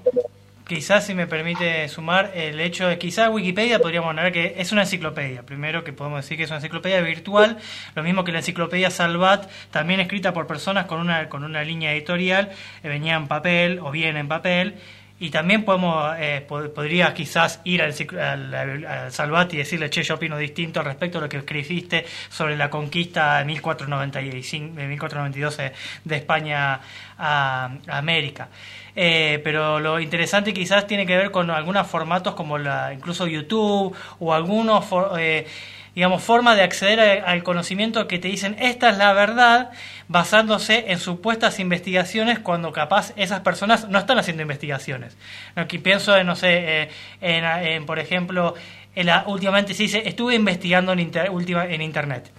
quizás si me permite sumar el hecho de quizás Wikipedia podríamos poner que es una enciclopedia. Primero que podemos decir que es una enciclopedia virtual, lo mismo que la enciclopedia Salvat, también escrita por personas con una con una línea editorial, eh, venía en papel o bien en papel y también podemos eh, pod- podría quizás ir al, al, al- al Salvat y decirle, che, yo opino distinto respecto a lo que escribiste sobre la conquista de 1495, de 1492 de, de España a, a América. Eh, pero lo interesante quizás tiene que ver con algunos formatos como la, incluso YouTube o algunos for- eh, digamos, forma de acceder al conocimiento que te dicen esta es la verdad basándose en supuestas investigaciones cuando capaz esas personas no están haciendo investigaciones. Aquí pienso en, no sé, eh, en, por ejemplo, en la, últimamente se dice, estuve investigando en, inter- en Internet.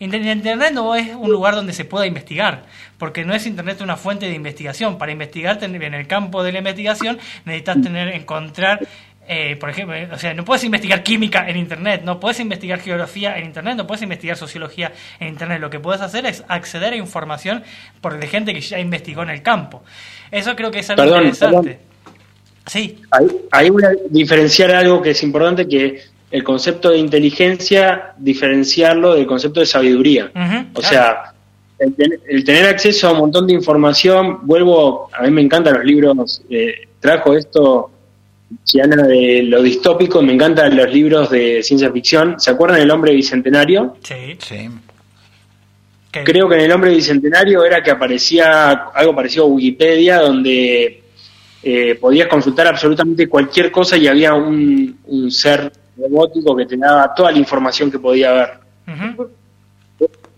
Inter- Internet no es un lugar donde se pueda investigar, porque no es Internet una fuente de investigación. Para investigar en el campo de la investigación necesitas tener, encontrar, eh, por ejemplo, o sea, no puedes investigar química en Internet, no puedes investigar geografía en Internet, no puedes investigar sociología en Internet. Lo que puedes hacer es acceder a información por de gente que ya investigó en el campo. Eso creo que es algo Perdón, interesante. perdón. Sí, Ahí, ahí voy a diferenciar algo que es importante, que el concepto de inteligencia, diferenciarlo del concepto de sabiduría. O claro. sea, el, ten- el tener acceso a un montón de información, vuelvo, a mí me encantan los libros, eh, trajo esto Chiana de lo distópico, me encantan los libros de ciencia ficción. ¿Se acuerdan del hombre bicentenario? sí. Sí. Creo que en el hombre bicentenario era que aparecía algo parecido a Wikipedia, donde eh, podías consultar absolutamente cualquier cosa y había un, un ser robótico que te daba toda la información que podía haber.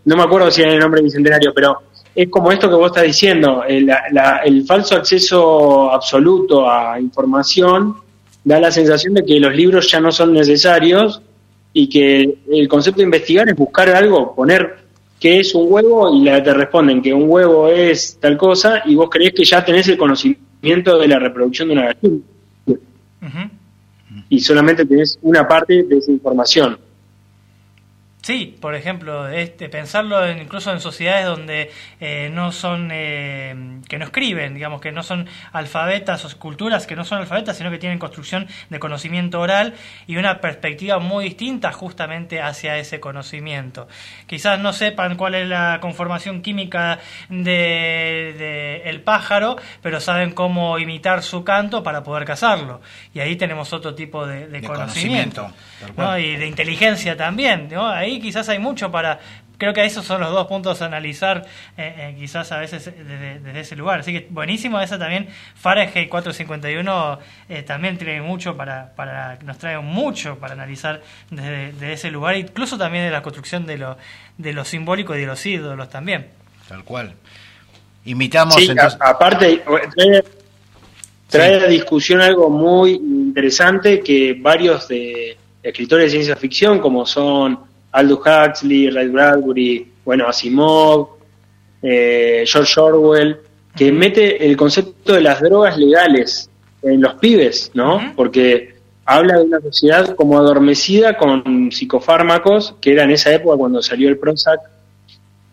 No me acuerdo si era en el nombre bicentenario, pero es como esto que vos estás diciendo, el, la- el falso acceso absoluto a información da la sensación de que los libros ya no son necesarios y que el concepto de investigar es buscar algo, poner qué es un huevo y la, te responden que un huevo es tal cosa y vos creés que ya tenés el conocimiento de la reproducción de una gallina y solamente tenés una parte de esa información. Sí, por ejemplo, este, pensarlo en- incluso en sociedades donde eh, no son, eh, que no escriben, digamos, que no son alfabetas o culturas que no son alfabetas, sino que tienen construcción de conocimiento oral y una perspectiva muy distinta justamente hacia ese conocimiento. Quizás no sepan cuál es la conformación química de, de el pájaro, pero saben cómo imitar su canto para poder cazarlo. Y ahí tenemos otro tipo de, de De conocimiento. conocimiento, y de inteligencia también, ¿no? Ahí quizás hay mucho para... Creo que esos son los dos puntos a analizar, eh, eh, quizás a veces desde, desde ese lugar. Así que buenísimo esa también. Fahrenheit 451 eh, también tiene mucho para, para... Nos trae mucho para analizar desde, desde ese lugar, incluso también de la construcción de lo, de lo simbólico y de los ídolos también. Tal cual. Sí, entonces. a- aparte, trae, trae a discusión algo muy interesante que varios de escritores de ciencia ficción, como son Aldous Huxley, Ray Bradbury, bueno, Asimov, eh, George Orwell, que mete el concepto de las drogas legales en los pibes, ¿no? Porque habla de una sociedad como adormecida con psicofármacos, que era en esa época cuando salió el Prozac,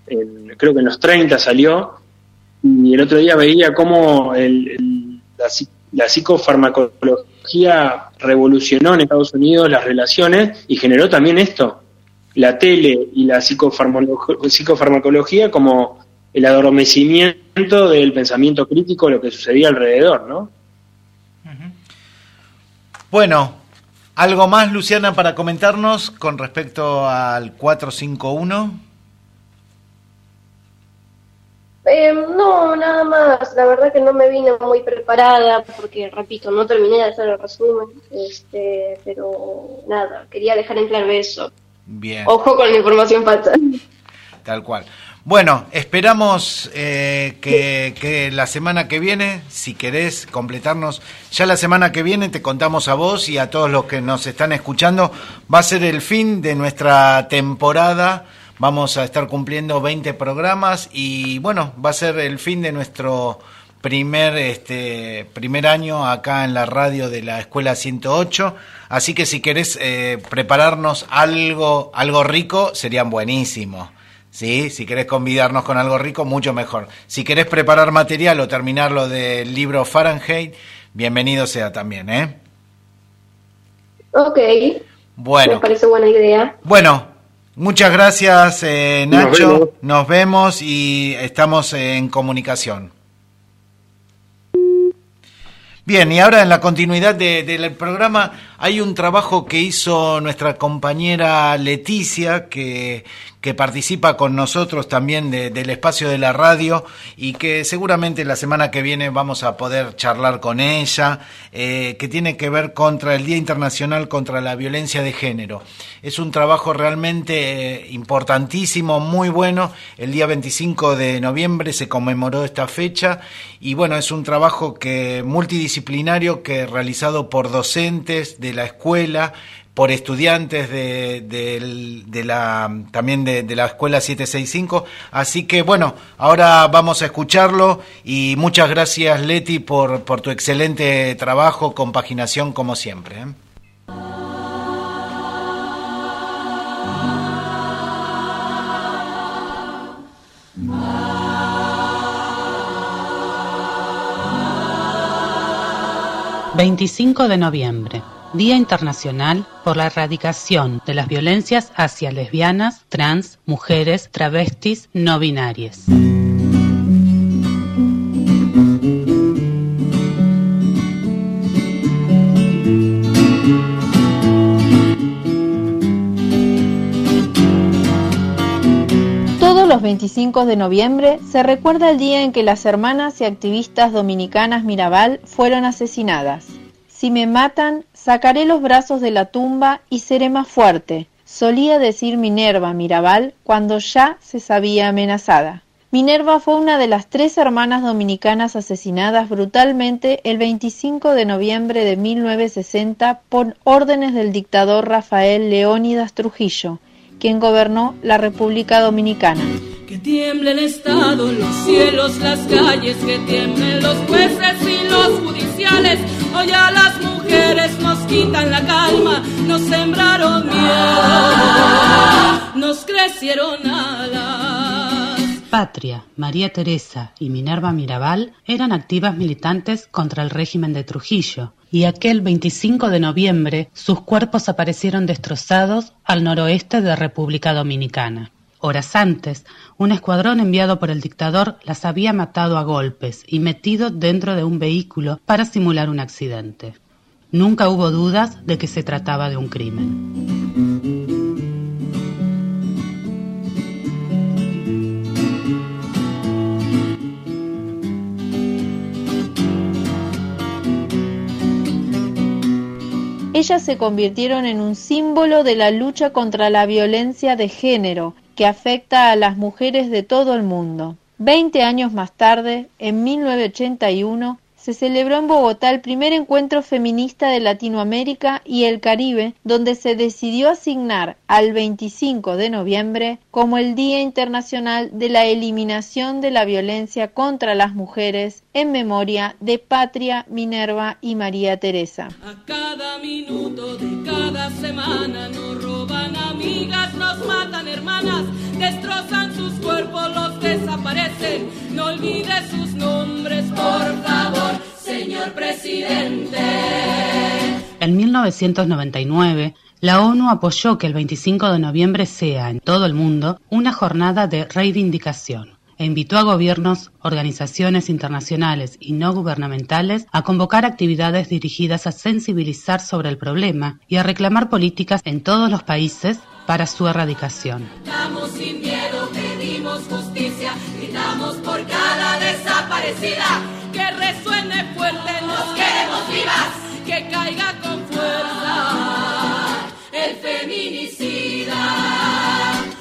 en- creo que en los 30 salió, y el otro día veía cómo el- el- la, la psicofarmacología revolucionó en Estados Unidos las relaciones y generó también esto, la tele y la psicofarmacología como el adormecimiento del pensamiento crítico, lo que sucedía alrededor, ¿no? Bueno, ¿algo más, Luciana, para comentarnos con respecto al 451? Eh, no, nada más. La verdad que no me vine muy preparada porque, repito, no terminé de hacer el resumen. Este, pero nada, quería dejar en claro eso. Bien. Ojo con la información falsa. Tal cual. Bueno, esperamos eh, que, que la semana que viene, si querés completarnos, ya la semana que viene te contamos a vos y a todos los que nos están escuchando, va a ser el fin de nuestra temporada, vamos a estar cumpliendo 20 programas y bueno, va a ser el fin de nuestro primer este primer año acá en la radio de la escuela 108 así que si querés eh, prepararnos algo algo rico serían buenísimo ¿sí? Si querés convidarnos con algo rico, mucho mejor. Si querés preparar material o terminarlo del libro Fahrenheit, bienvenido sea también, ¿eh? Ok, me Bueno, parece buena idea. bueno, muchas gracias eh, Nos Nacho, vemos. nos vemos y estamos en comunicación. Bien, y ahora en la continuidad de- del programa hay un trabajo que hizo nuestra compañera Leticia, que, que participa con nosotros también de- del espacio de la radio y que seguramente la semana que viene vamos a poder charlar con ella, eh, que tiene que ver contra el Día Internacional contra la Violencia de Género. Es un trabajo realmente eh, importantísimo, muy bueno. El día 25 de noviembre se conmemoró esta fecha y bueno, es un trabajo que multidisciplinario que realizado por docentes de la escuela, por estudiantes de, del- de la también de, de la escuela 765. Así que bueno, ahora vamos a escucharlo y muchas gracias Leti por, tu excelente trabajo, compaginación como siempre. ¿eh? Música 25 de noviembre, Día Internacional por la Erradicación de las Violencias hacia lesbianas, trans, mujeres, travestis, no binarias. Todos los 25 de noviembre se recuerda el día en que las hermanas y activistas dominicanas Mirabal fueron asesinadas. Si me matan, sacaré los brazos de la tumba y seré más fuerte, solía decir Minerva Mirabal cuando ya se sabía amenazada. Minerva fue una de las tres hermanas dominicanas asesinadas brutalmente el 25 de noviembre de 1960 por órdenes del dictador Rafael Leónidas Trujillo, quien gobernó la República Dominicana. Que Estado, los cielos, las calles, que tiemblen los jueces y los judiciales. Hoy a las mujeres nos quitan la calma, nos sembraron miedo, nos crecieron alas. Patria, María Teresa y Minerva Mirabal eran activas militantes contra el régimen de Trujillo, y aquel 25 de noviembre sus cuerpos aparecieron destrozados al noroeste de República Dominicana. Horas antes, un escuadrón enviado por el dictador las había matado a golpes y metido dentro de un vehículo para simular un accidente. Nunca hubo dudas de que se trataba de un crimen. Ellas se convirtieron en un símbolo de la lucha contra la violencia de género que afecta a las mujeres de todo el mundo. Veinte años más tarde, en 1981, se celebró en Bogotá el primer encuentro feminista de Latinoamérica y el Caribe, donde se decidió asignar al 25 de noviembre como el Día Internacional de la Eliminación de la Violencia contra las Mujeres en memoria de Patria, Minerva y María Teresa. A cada minuto de cada semana roban amigas, nos matan hermanas, destrozan sus cuerpos, los desaparecen. No olvide sus nombres, por favor, señor presidente. En 1999, la ONU apoyó que el 25 de noviembre sea, en todo el mundo, una jornada de reivindicación e invitó a gobiernos, organizaciones internacionales y no gubernamentales a convocar actividades dirigidas a sensibilizar sobre el problema y a reclamar políticas en todos los países para su erradicación. Estamos sin miedo, pedimos justicia, gritamos por cada desaparecida, que resuene fuerte, nos queremos vivas, que caiga con fuerza el feminicida.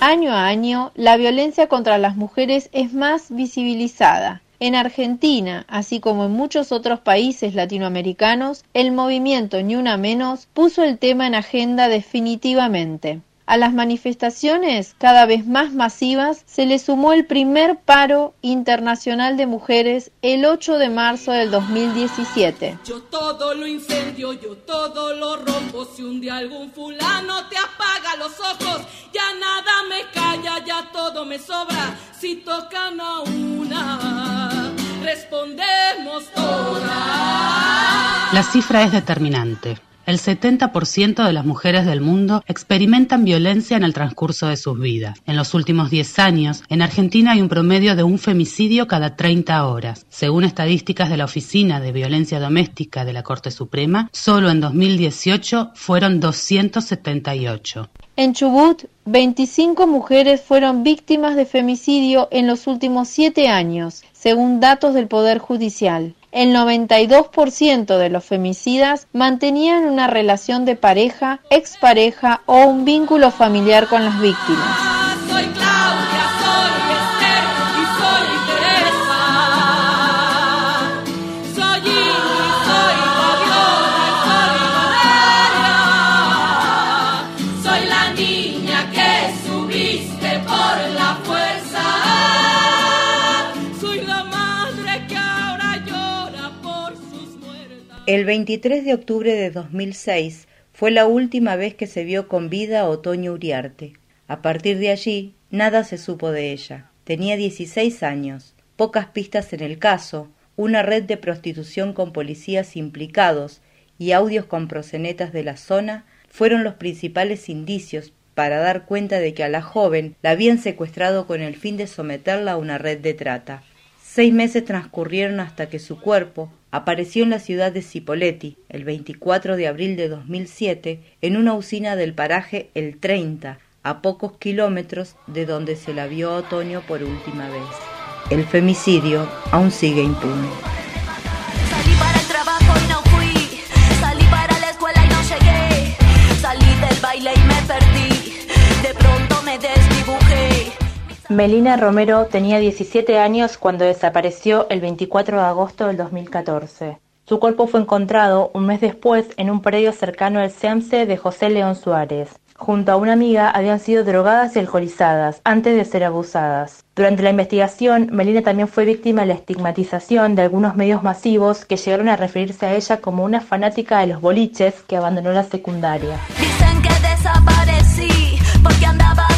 Año a año, la violencia contra las mujeres es más visibilizada. En Argentina, así como en muchos otros países latinoamericanos, el movimiento Ni Una Menos puso el tema en agenda definitivamente. A las manifestaciones, cada vez más masivas, se le sumó el primer paro internacional de mujeres el 8 de marzo del 2017. Yo todo lo incendio, yo todo lo rompo. Si un día algún fulano te apaga los ojos, ya nada me calla, ya todo me sobra. Si tocan a una, respondemos todas. La cifra es determinante. El 70% de las mujeres del mundo experimentan violencia en el transcurso de sus vidas. En los últimos 10 años, en Argentina hay un promedio de un femicidio cada 30 horas. Según estadísticas de la Oficina de Violencia Doméstica de la Corte Suprema, solo en 2018 fueron 278. En Chubut, 25 mujeres fueron víctimas de femicidio en los últimos siete años, según datos del Poder Judicial. El 92% de los femicidas mantenían una relación de pareja, expareja o un vínculo familiar con las víctimas. El 23 de octubre de 2006 fue la última vez que se vio con vida a Otoño Uriarte. A partir de allí, nada se supo de ella. Tenía 16 años, pocas pistas en el caso, una red de prostitución con policías implicados y audios con prosenetas de la zona fueron los principales indicios para dar cuenta de que a la joven la habían secuestrado con el fin de someterla a una red de trata. Seis meses transcurrieron hasta que su cuerpo apareció en la ciudad de Cipolletti el 24 de abril de 2007 en una usina del paraje El 30, a pocos kilómetros de donde se la vio a Otoño por última vez. El femicidio aún sigue impune. Salí para el trabajo y no fui. Salí para la escuela y no llegué. Salí del baile y me perdí. Melina Romero tenía 17 años cuando desapareció el 24 de agosto del 2014. Su cuerpo fue encontrado un mes después en un predio cercano al SEAMSE de José León Suárez. Junto a una amiga habían sido drogadas y alcoholizadas antes de ser abusadas. Durante la investigación, Melina también fue víctima de la estigmatización de algunos medios masivos que llegaron a referirse a ella como una fanática de los boliches que abandonó la secundaria. Dicen que desaparecí porque andaba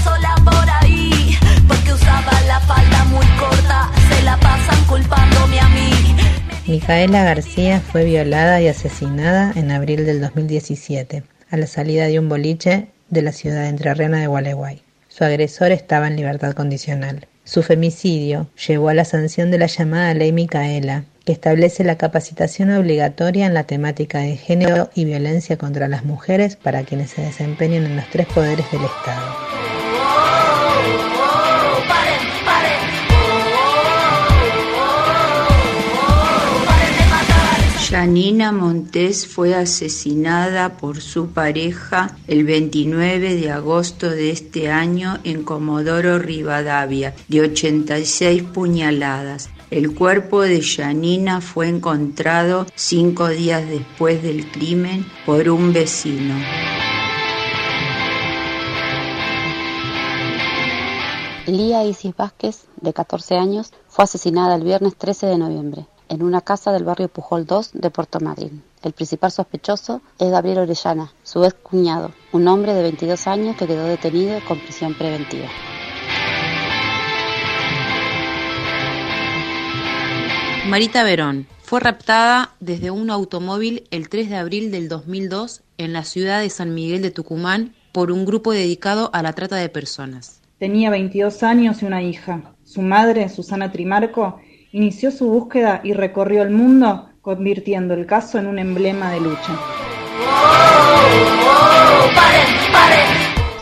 Micaela García fue violada y asesinada en abril del 2017 a la salida de un boliche de la ciudad entrerriana de Gualeguay. Su agresor estaba en libertad condicional. Su femicidio llevó a la sanción de la llamada Ley Micaela, que establece la capacitación obligatoria en la temática de género y violencia contra las mujeres para quienes se desempeñen en los tres poderes del Estado. Janina Montes fue asesinada por su pareja el 29 de agosto de este año en Comodoro Rivadavia, de 86 puñaladas. El cuerpo de Janina fue encontrado cinco días después del crimen por un vecino. Lía Isis Vázquez, de 14 años, fue asesinada el viernes 13 de noviembre en una casa del barrio Pujol 2 de Puerto Madryn. El principal sospechoso es Gabriel Orellana, su ex cuñado, un hombre de 22 años que quedó detenido con prisión preventiva. Marita Verón fue raptada desde un automóvil el 3 de abril del 2002 en la ciudad de San Miguel de Tucumán por un grupo dedicado a la trata de personas. Tenía 22 años y una hija. Su madre, Susana Trimarco, inició su búsqueda y recorrió el mundo convirtiendo el caso en un emblema de lucha.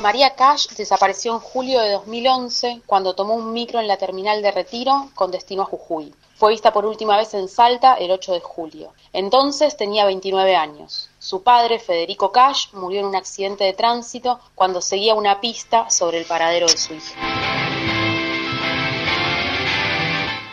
María Cash desapareció en julio de 2011 cuando tomó un micro en la terminal de retiro con destino a Jujuy. Fue vista por última vez en Salta el 8 de julio. Entonces tenía 29 años. Su padre, Federico Cash, murió en un accidente de tránsito cuando seguía una pista sobre el paradero de su hija.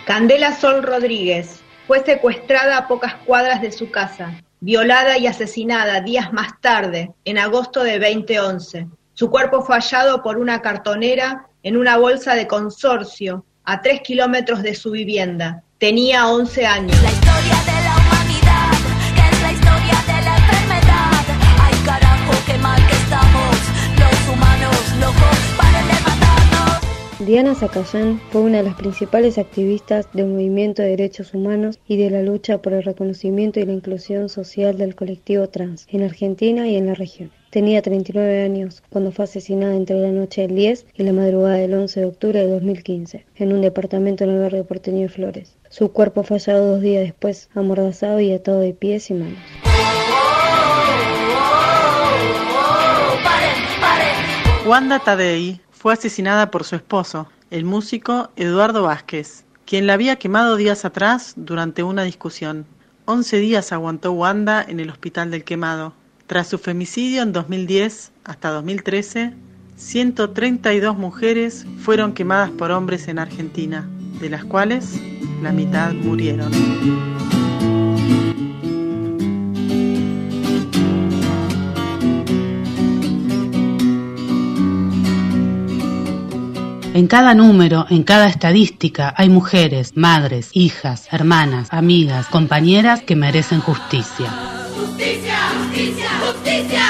Candela Sol Rodríguez fue secuestrada a pocas cuadras de su casa, violada y asesinada días más tarde, en agosto de 2011. Su cuerpo fue hallado por una cartonera en una bolsa de consorcio a tres kilómetros de su vivienda. Tenía 11 años. La historia de la humanidad, que es la historia de la enfermedad. Carajo, mal que estamos, los humanos locos. Diana Zacayán fue una de las principales activistas del movimiento de derechos humanos y de la lucha por el reconocimiento y la inclusión social del colectivo trans en Argentina y en la región. Tenía 39 años cuando fue asesinada entre la noche del 10 y la madrugada del 11 de octubre de 2015 en un departamento en el barrio porteño de Flores. Su cuerpo fue hallado dos días después, amordazado y atado de pies y manos. Wanda Tadei fue asesinada por su esposo, el músico Eduardo Vázquez, quien la había quemado días atrás durante una discusión. Once días aguantó Wanda en el hospital del quemado. Tras su femicidio en 2010 hasta 2013, 132 mujeres fueron quemadas por hombres en Argentina, de las cuales la mitad murieron. En cada número, en cada estadística, hay mujeres, madres, hijas, hermanas, amigas, compañeras que merecen justicia. Justicia, justicia, justicia.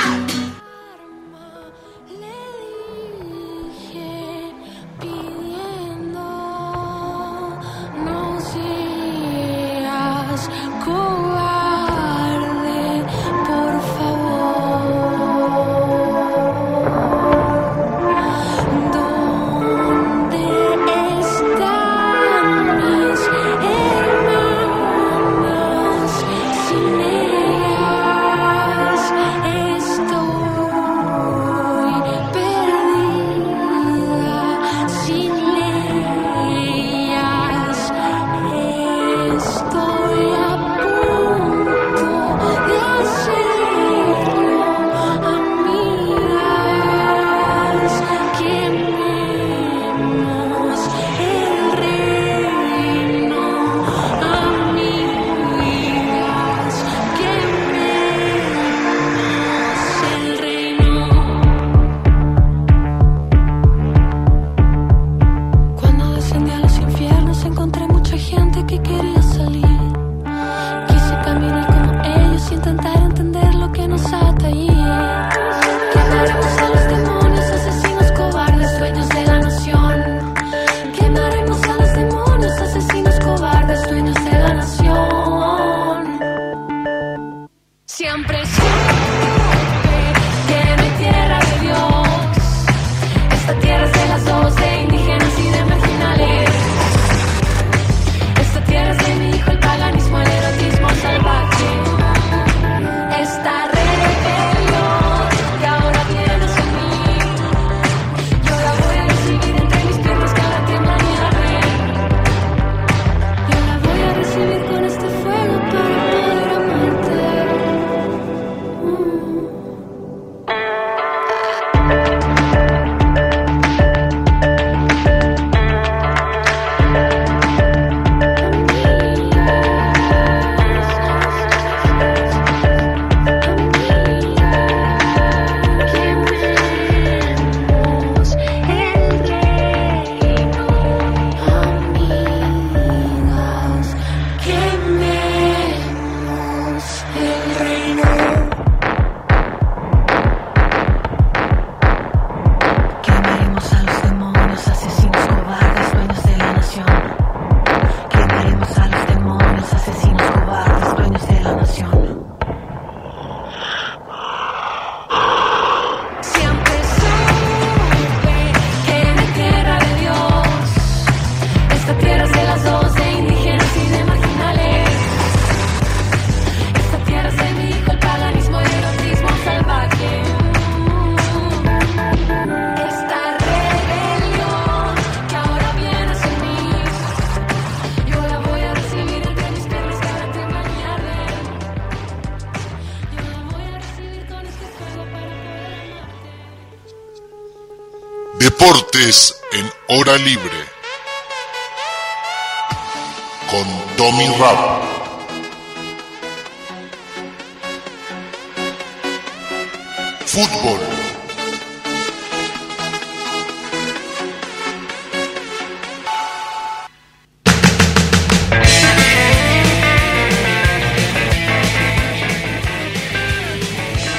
Deportes en hora libre. Con Tommy Rap. Fútbol.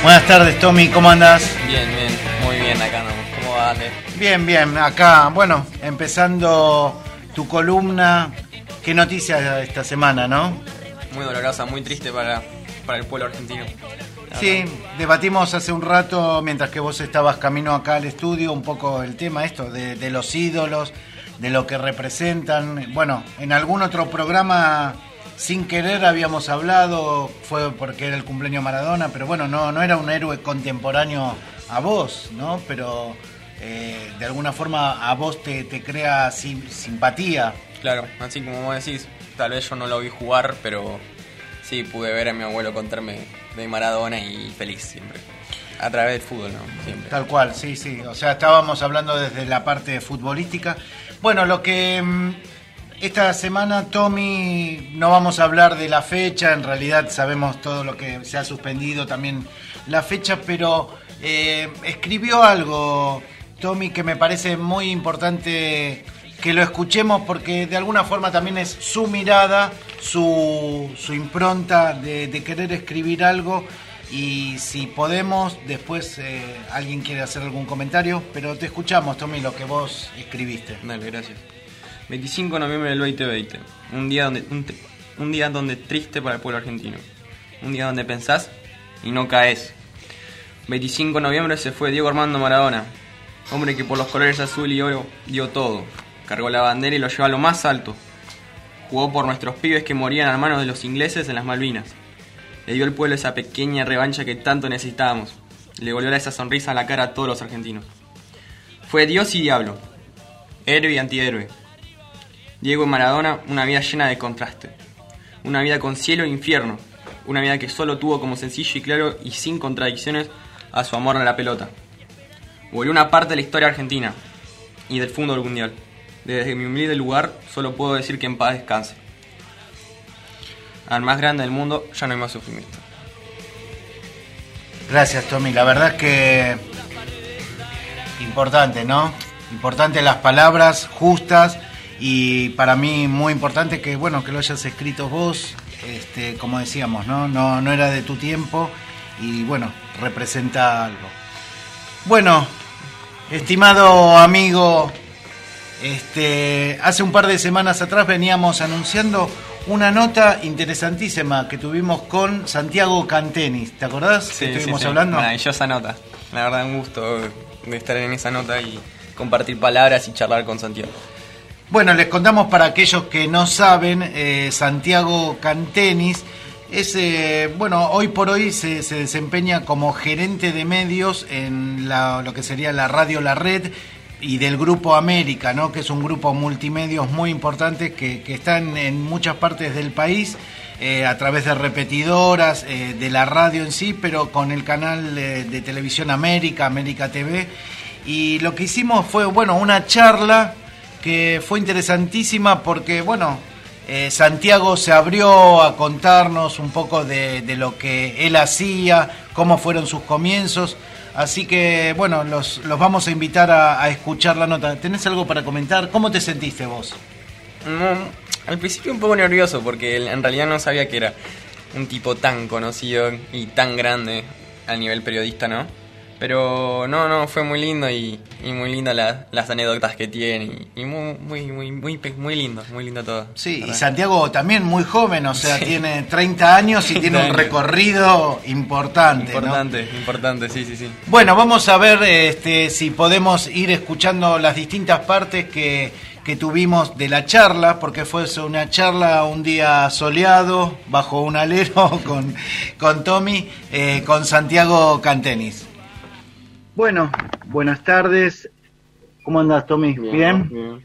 Buenas tardes, Tommy, ¿cómo andás? Bien, Bien, bien, acá, bueno, empezando tu columna. ¿Qué noticias esta semana, no? Muy dolorosa, muy triste para, para el pueblo argentino. Sí, debatimos hace un rato, mientras que vos estabas camino acá al estudio, un poco el tema esto de, de los ídolos, de lo que representan. Bueno, en algún otro programa sin querer habíamos hablado, fue porque era el cumpleaños Maradona, pero bueno, no, no era un héroe contemporáneo a vos, ¿no? Pero eh, de alguna forma a vos te, te crea sim- simpatía. Claro, así como vos decís, tal vez yo no lo vi jugar, pero sí pude ver a mi abuelo contarme de Maradona y feliz siempre. A través del fútbol, ¿no? Siempre. Tal cual, sí, sí. O sea, estábamos hablando desde la parte futbolística. Bueno, lo que mm, esta semana, Tommy, no vamos a hablar de la fecha, en realidad sabemos todo lo que se ha suspendido también la fecha, pero eh, escribió algo, Tommy, que me parece muy importante que lo escuchemos porque de alguna forma también es su mirada, su, su impronta de, querer escribir algo y si podemos, después eh, alguien quiere hacer algún comentario, pero te escuchamos, Tommy, lo que vos escribiste. Dale, gracias. 25 de noviembre del 2020. Un día donde un, un día donde triste para el pueblo argentino. Un día donde pensás y no caes. 25 de noviembre se fue Diego Armando Maradona. Hombre que por los colores azul y oro dio todo. Cargó la bandera y lo llevó a lo más alto. Jugó por nuestros pibes que morían a manos de los ingleses en las Malvinas. Le dio al pueblo esa pequeña revancha que tanto necesitábamos. Le volvió esa sonrisa a la cara a todos los argentinos. Fue Dios y diablo. Héroe y antihéroe. Diego Maradona, una vida llena de contraste. Una vida con cielo e infierno. Una vida que solo tuvo como sencillo y claro y sin contradicciones a su amor a la pelota. Volvió una parte de la historia argentina y del fútbol mundial. Desde mi humilde lugar solo puedo decir que en paz descanse. Al más grande del mundo ya no hay más sufrimiento. Gracias, Tommy. La verdad es que importante, ¿no? Importante las palabras justas y para mí muy importante que bueno que lo hayas escrito vos. Este, como decíamos, ¿no? No, no era de tu tiempo y bueno representa algo. Bueno, estimado amigo, este, hace un par de semanas atrás veníamos anunciando una nota interesantísima que tuvimos con Santiago Cantenis. ¿Te acordás? Sí, que sí, estuvimos sí. hablando. Maravillosa nota. La verdad, un gusto de estar en esa nota y compartir palabras y charlar con Santiago. Bueno, les contamos para aquellos que no saben, eh, Santiago Cantenis es, eh, bueno, hoy por hoy se, se desempeña como gerente de medios en lo que sería la radio La Red y del Grupo América, ¿no? que es un grupo multimedios muy importante que, que está en, muchas partes del país. eh, a través de repetidoras, eh, de la radio en sí, pero con el canal de televisión América, América TV. Y lo que hicimos fue, bueno, una charla que fue interesantísima porque, bueno, eh, Santiago se abrió a contarnos un poco de, lo que él hacía, cómo fueron sus comienzos. Así que, bueno, los, los vamos a invitar a, escuchar la nota. ¿Tenés algo para comentar? ¿Cómo te sentiste vos? No, al principio un poco nervioso porque en realidad no sabía que era un tipo tan conocido y tan grande a nivel periodista, ¿no? Pero no, no, fue muy lindo y, y muy lindas la- las anécdotas que tiene y, y muy, muy, muy, muy, muy lindo, muy lindo todo. Sí, y. Santiago también muy joven, o sea, Sí. tiene 30 años y tiene 30 un años. recorrido importante. ¿no? Importante, importante, sí, sí, sí. Bueno, vamos a ver este, si podemos ir escuchando las distintas partes que, que tuvimos de la charla, porque fue una charla un día soleado, bajo un alero con, con Tommy, eh, con Santiago Cantenis. Bueno, buenas tardes. ¿Cómo andas, Tommy? ¿Bien?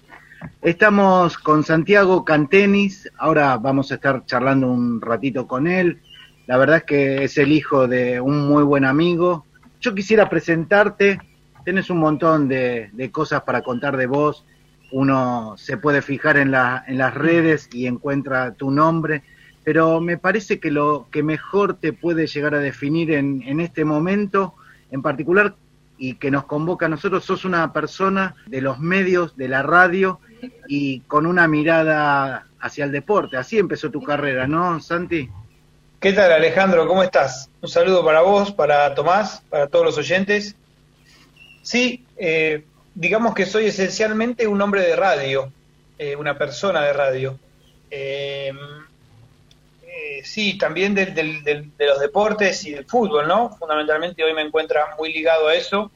Estamos con Santiago Cantenis, ahora vamos a estar charlando un ratito con él. La verdad es que es el hijo de un muy buen amigo. Yo quisiera presentarte, tenés un montón de, de cosas para contar de vos. Uno se puede fijar en, la, en las redes y encuentra tu nombre, pero me parece que lo que mejor te puede llegar a definir en, en este momento, en particular, y que nos convoca a nosotros, sos una persona de los medios, de la radio y con una mirada hacia el deporte. Así empezó tu carrera, ¿no, Santi? ¿Qué tal Alejandro? ¿Cómo estás? Un saludo para vos, para Tomás, para todos los oyentes. Sí, eh, digamos que soy esencialmente un hombre de radio, eh, una persona de radio. Eh, eh, sí, también de los deportes y del fútbol, ¿no? Fundamentalmente hoy me encuentra muy ligado a eso,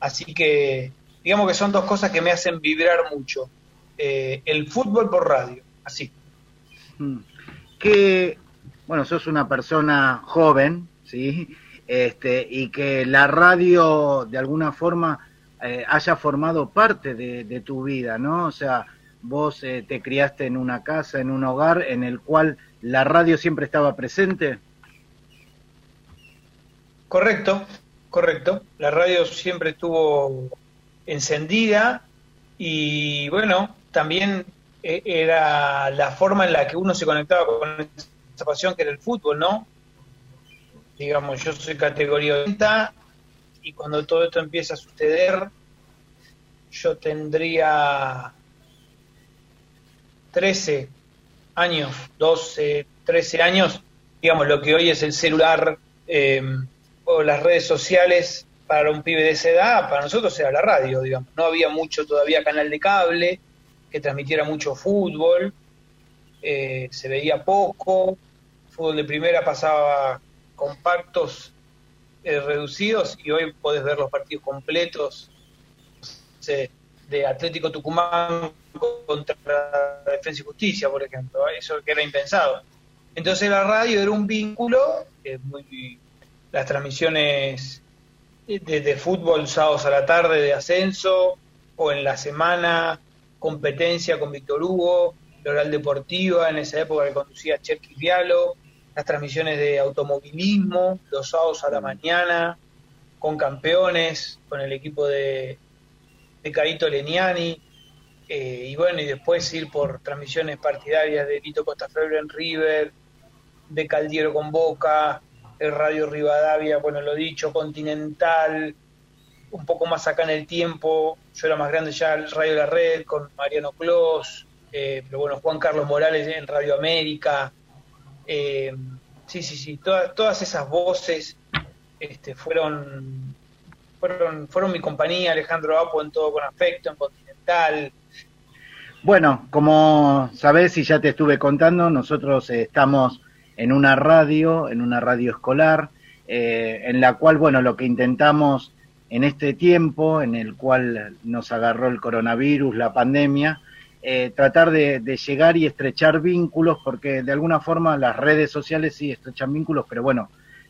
así que digamos que son dos cosas que me hacen vibrar mucho. Eh, el fútbol por radio, así. Mm. Que, bueno, sos una persona joven, ¿sí? Este, y que la radio de alguna forma eh, haya formado parte de, tu vida, ¿no? O sea, vos te criaste en una casa, en un hogar en el cual la radio siempre estaba presente. Correcto, correcto. La radio siempre estuvo encendida y bueno, también eh, era la forma en la que uno se conectaba con esa pasión que era el fútbol, ¿no? Digamos, yo soy categoría 80 y cuando todo esto empieza a suceder, yo tendría 13 años, 12, 13 años, digamos, lo que hoy es el celular eh, o las redes sociales para un pibe de esa edad, para nosotros era la radio, digamos. No había mucho todavía canal de cable que transmitiera mucho fútbol, eh, se veía poco, fútbol de primera pasaba compactos eh, reducidos y hoy podés ver los partidos completos de Atlético Tucumán contra Defensa y Justicia, por ejemplo, eso que era impensado. Entonces la radio era un vínculo, las transmisiones de, de fútbol sábados a la tarde de ascenso, o en la semana competencia con Víctor Hugo, la oral deportiva, en esa época que conducía Cherky Vialo, las transmisiones de automovilismo, los sábados a la mañana, con campeones, con el equipo de, de Carito Leniani, eh, y bueno, y después ir por transmisiones partidarias de Lito Costafebre en River, de Caldiero con Boca, el Radio Rivadavia, bueno, lo dicho, Continental, un poco más acá en el tiempo, yo era más grande ya el Radio La Red con Mariano Clos, eh, pero bueno, Juan Carlos Morales en Radio América, eh, sí, sí, sí, todas, todas esas voces este, fueron, fueron, fueron mi compañía, Alejandro Apo en todo con afecto, en Continental, Bueno, como sabés y ya te estuve contando, nosotros eh, estamos en una radio, en una radio escolar, eh, en la cual, bueno, lo que intentamos en este tiempo, en el cual nos agarró el coronavirus, la pandemia, eh, tratar de, de llegar y estrechar vínculos, porque de alguna forma las redes sociales sí estrechan vínculos, pero bueno,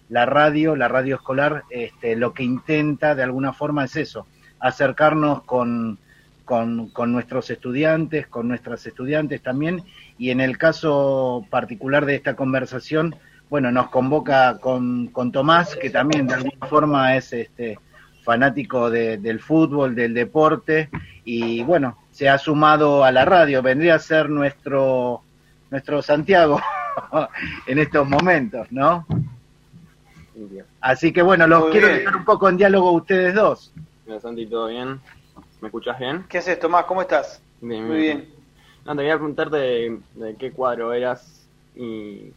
la radio, la radio escolar, este, lo que intenta de alguna forma es eso, acercarnos con, con, nuestros estudiantes, con nuestras estudiantes también, y en el caso particular de esta conversación, bueno, nos convoca con, con Tomás, que también de alguna forma es este fanático de- del fútbol, del deporte, y bueno, se ha sumado a la radio, vendría a ser nuestro, nuestro Santiago en estos momentos, ¿no? Así que bueno, los Muy quiero bien. dejar un poco en diálogo a ustedes dos. Hola Santi, ¿todo bien? ¿Me escuchás bien? ¿Qué haces, Tomás? ¿Cómo estás? Bien, Muy bien. No, te quería preguntarte de, de qué cuadro eras y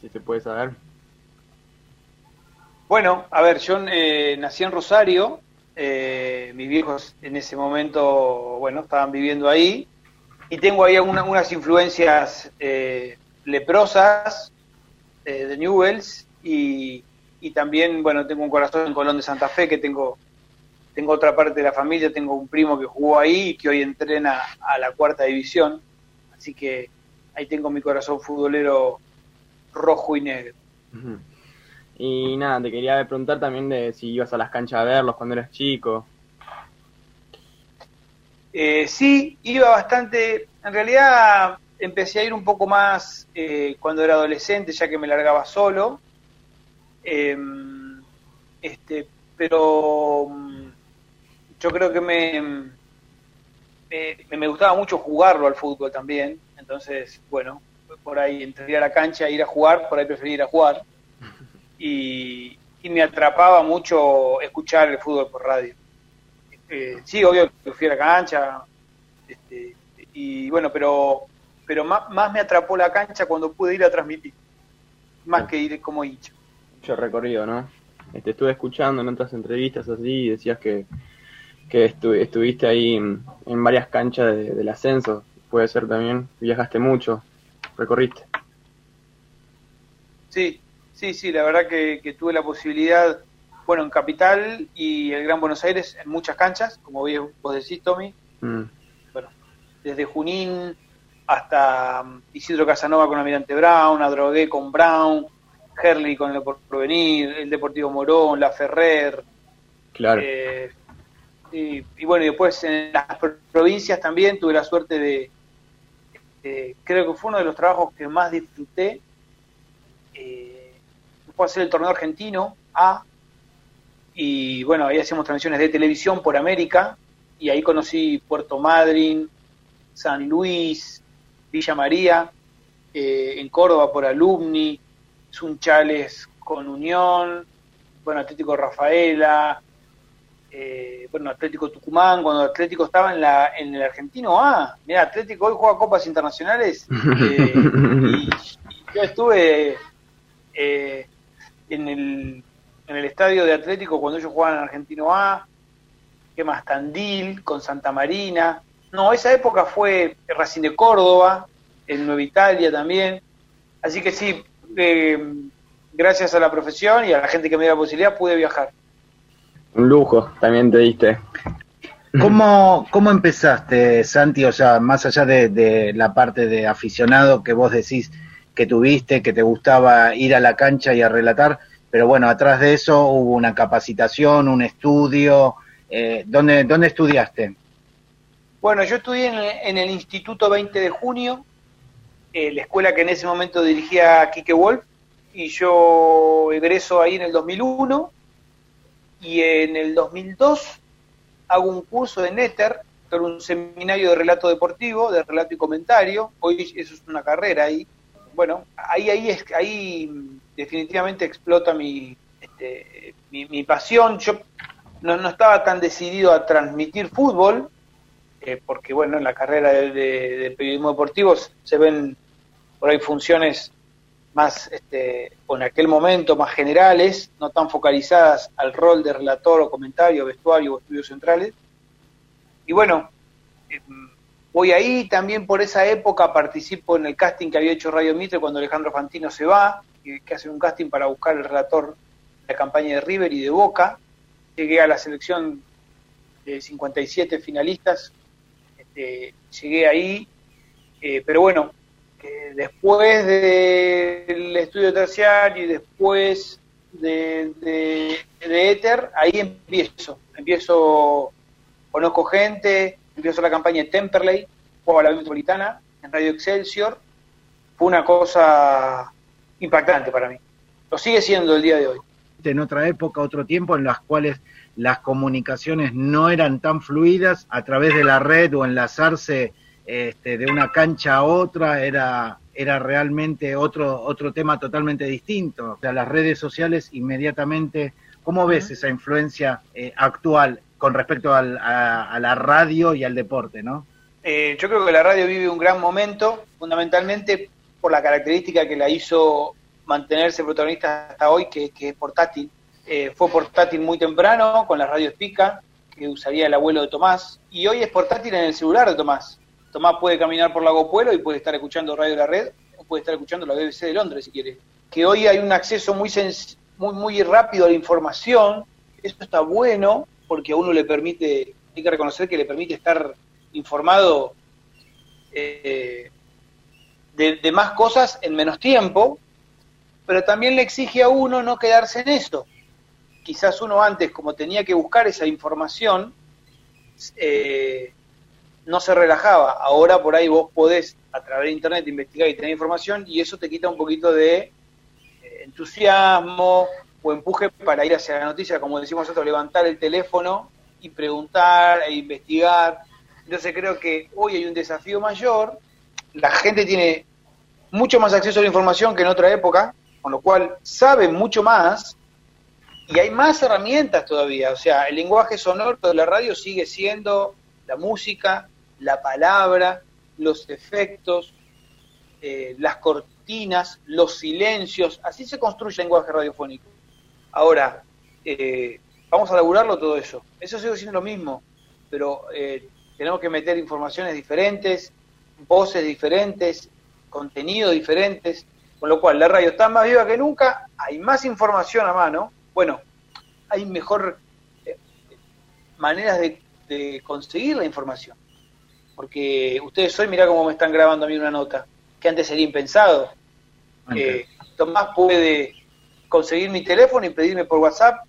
si se puede saber. Bueno, a ver, yo eh, nací en Rosario, eh, mis viejos en ese momento, bueno, estaban viviendo ahí, y tengo ahí alguna- unas influencias eh, leprosas eh, de Newells, y, y también, bueno, tengo un corazón en Colón de Santa Fe, que tengo, tengo otra parte de la familia, tengo un primo que jugó ahí y que hoy entrena a la cuarta división, así que ahí tengo mi corazón futbolero rojo y negro. Y nada, te quería preguntar también de si ibas a las canchas a verlos cuando eras chico. Eh, sí, iba bastante. En realidad empecé a ir un poco más eh, cuando era adolescente, ya que me largaba solo. Eh, este, pero mm, yo creo que me, me, me gustaba mucho jugarlo al fútbol también. Entonces, bueno, por ahí entre ir a la cancha e ir a jugar, por ahí preferí ir a jugar. Y, y me atrapaba mucho escuchar el fútbol por radio. Eh, sí, obvio que fui a la cancha, este, y bueno, pero pero más, más me atrapó la cancha cuando pude ir a transmitir, más que ir como hincha. Mucho recorrido, ¿no? Este, estuve escuchando en otras entrevistas así y decías que, que estu- estuviste ahí en, en varias canchas de- del ascenso, puede ser también, viajaste mucho, recorriste. Sí, sí, sí, la verdad que, que tuve la posibilidad, bueno, en Capital y el Gran Buenos Aires, en muchas canchas, como bien vos decís, Tommy, Mm. desde Junín hasta mm, Isidro Casanova con Almirante Brown, Adrogué con Brown, Herley con el Porvenir, el Deportivo Morón, La Ferrer, Claro. eh, y, y bueno, y después en las pro- provincias también tuve la suerte de, de- creo que fue uno de los trabajos que más disfruté, eh, fue hacer el torneo argentino A, y bueno, ahí hacíamos transmisiones de televisión por América, y ahí conocí Puerto Madryn, San Luis, Villa María, eh, en Córdoba por Alumni, Sunchales con Unión, bueno, Atlético Rafaela, eh, bueno, Atlético Tucumán, cuando Atlético estaba en, la, en el Argentino A, mira, Atlético hoy juega copas internacionales, eh, y yo estuve eh, en, el, en el estadio de Atlético cuando ellos jugaban en Argentino A, ¿qué más? Tandil, con Santa Marina, no, esa época fue Racing de Córdoba, en Nueva Italia también, así que sí, eh, gracias a la profesión y a la gente que me dio la posibilidad pude viajar. Un lujo, también te diste. ¿Cómo, ¿Cómo empezaste, Santi? O sea, más allá de, de la parte de aficionado que vos decís que tuviste, que te gustaba ir a la cancha y a relatar, pero bueno, atrás de eso hubo una capacitación, un estudio. Eh, ¿dónde, ¿Dónde estudiaste? Bueno, yo estudié en el, en el Instituto 20 de Junio, eh, la escuela que en ese momento dirigía Quique Wolf, y yo egreso ahí en el 2001, y en el 2002 hago un curso de Netter, un seminario de relato deportivo, de relato y comentario, hoy eso es una carrera ahí. Bueno, ahí, ahí, es, ahí definitivamente explota mi, este, mi, mi pasión. Yo no, no estaba tan decidido a transmitir fútbol, eh, porque bueno, en la carrera de, periodismo deportivo se ven por ahí funciones más, este, en aquel momento más generales, no tan focalizadas al rol de relator o comentario, vestuario o estudios centrales. Y bueno, eh, voy ahí, también por esa época participo en el casting que había hecho Radio Mitre cuando Alejandro Fantino se va, que, que hace un casting para buscar el relator de la campaña de River y de Boca. Llegué a la selección de 57 finalistas, llegué ahí, eh, pero bueno, eh, después del estudio terciario y después de, de, Ether, ahí empiezo, empiezo, conozco gente, empiezo la campaña de Temperley, jugaba la metropolitana en Radio Excelsior, fue una cosa impactante para mí, lo sigue siendo el día de hoy. en otra época, otro tiempo, en las cuales las comunicaciones no eran tan fluidas a través de la red o enlazarse este, de una cancha a otra era era realmente otro otro tema totalmente distinto. O sea, las redes sociales inmediatamente, ¿cómo ves esa influencia eh, actual con respecto al- a, a la radio y al deporte, no? Eh, yo creo que la radio vive un gran momento, fundamentalmente por la característica que la hizo mantenerse protagonista hasta hoy, que, que es portátil. Eh, fue portátil muy temprano con la radio Espica, que usaría el abuelo de Tomás, y hoy es portátil en el celular de Tomás. Tomás puede caminar por Lago Pueblo y puede estar escuchando Radio La Red, o puede estar escuchando la BBC de Londres si quiere. Que hoy hay un acceso muy, muy, muy rápido a la información, eso está bueno, porque a uno le permite, hay que reconocer que le permite estar informado eh, de más cosas en menos tiempo, pero también le exige a uno no quedarse en eso. Quizás uno antes, como tenía que buscar esa información, eh, no se relajaba. Ahora por ahí vos podés, a través de Internet, investigar y tener información y eso te quita un poquito de eh, entusiasmo o empuje para ir hacia la noticia, como decimos nosotros, levantar el teléfono y preguntar e investigar. Entonces creo que hoy hay un desafío mayor, la gente tiene mucho más acceso a la información que en otra época, con lo cual sabe mucho más y hay más herramientas todavía. O sea, el lenguaje sonoro de la radio sigue siendo la música, la palabra, los efectos, eh, las cortinas, los silencios. Así se construye el lenguaje radiofónico. Ahora, eh, vamos a laburarlo todo eso. Eso sigue siendo lo mismo. pero eh, tenemos que meter informaciones diferentes, voces diferentes, contenidos diferentes, con lo cual la radio está más viva que nunca, hay más información a mano, bueno, hay mejor eh, maneras de, de conseguir la información, porque ustedes hoy mirá cómo me están grabando a mí una nota, que antes sería impensado. Eh, Tomás puede conseguir mi teléfono y pedirme por WhatsApp,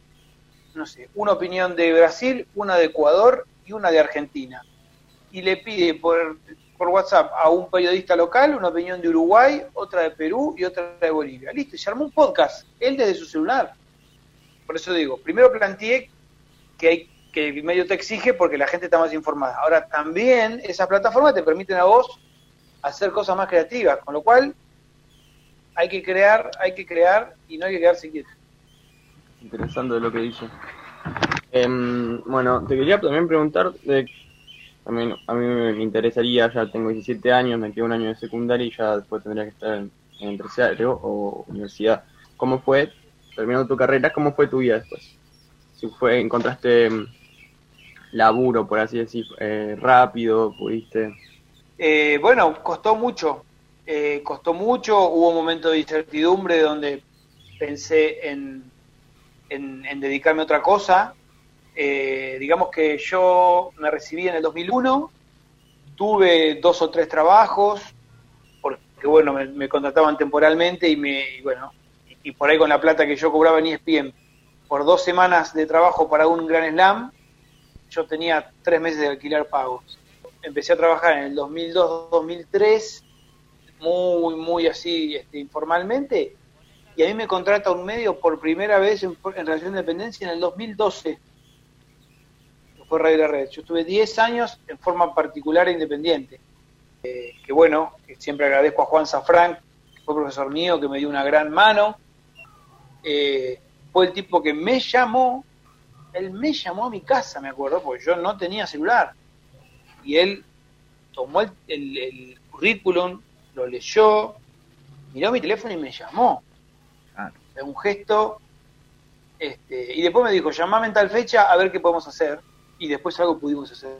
no sé, una opinión de Brasil, una de Ecuador y una de Argentina. Y le pide por, por WhatsApp a un periodista local una opinión de Uruguay, otra de Perú y otra de Bolivia. Listo, se armó un podcast, él desde su celular. Por eso digo, primero planteé que hay que el medio te exige porque la gente está más informada. Ahora también esas plataformas te permiten a vos hacer cosas más creativas, con lo cual hay que crear, hay que crear y no hay que quedarse quieto. Interesante lo que dice. Em, bueno, te quería también preguntar, de, también a mí me interesaría, ya tengo 17 años, me quedo un año de secundaria y ya después tendría que estar en, en terciario o universidad. ¿Cómo fue, terminando tu carrera, cómo fue tu vida después? Si fue, encontraste em, laburo, por así decir, eh, rápido, pudiste... Eh, bueno, costó mucho, eh, costó mucho, hubo un momento de incertidumbre donde pensé en, en, en dedicarme a otra cosa. Eh, digamos que yo me recibí en el 2001, tuve dos o tres trabajos, porque bueno, me, me contrataban temporalmente y, me, y bueno, y, por ahí con la plata que yo cobraba en ESPN, por dos semanas de trabajo para un gran slam, yo tenía tres meses de alquiler pagos. Empecé a trabajar en el 2002-2003, muy, muy así este, informalmente, y a mí me contrata un medio por primera vez en, relación de dependencia en el 2012, que fue Radio La Red. Yo estuve 10 años en forma particular e independiente. Eh, que bueno, que siempre agradezco a Juan Safrán, que fue profesor mío, que me dio una gran mano. Eh, fue el tipo que me llamó, él me llamó a mi casa, me acuerdo, porque yo no tenía celular. Y él tomó el, el- el currículum, lo leyó, miró mi teléfono y me llamó. Un gesto. Este, y después me dijo, llamame en tal fecha a ver qué podemos hacer. Y después algo pudimos hacer.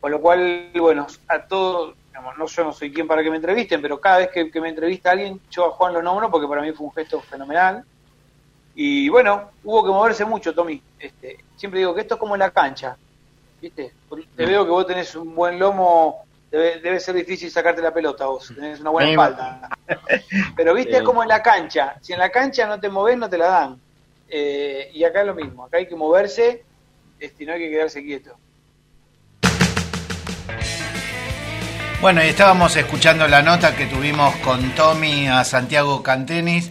Con lo cual, bueno, a todos, digamos, no, yo no soy quien para que me entrevisten, pero cada vez que, que me entrevista alguien, yo a Juan lo nombro porque para mí fue un gesto fenomenal. Y bueno, hubo que moverse mucho, Tommy. Este, siempre digo que esto es como en la cancha. ¿Viste? Te veo que vos tenés un buen lomo, debe, debe ser difícil sacarte la pelota vos, tenés una buena espalda. Pero viste, es como en la cancha. Si en la cancha no te movés, no te la dan. Eh, y acá es lo mismo, acá hay que moverse este, y no hay que quedarse quieto. Bueno, y estábamos escuchando la nota que tuvimos con Tommy a Santiago Cantenis.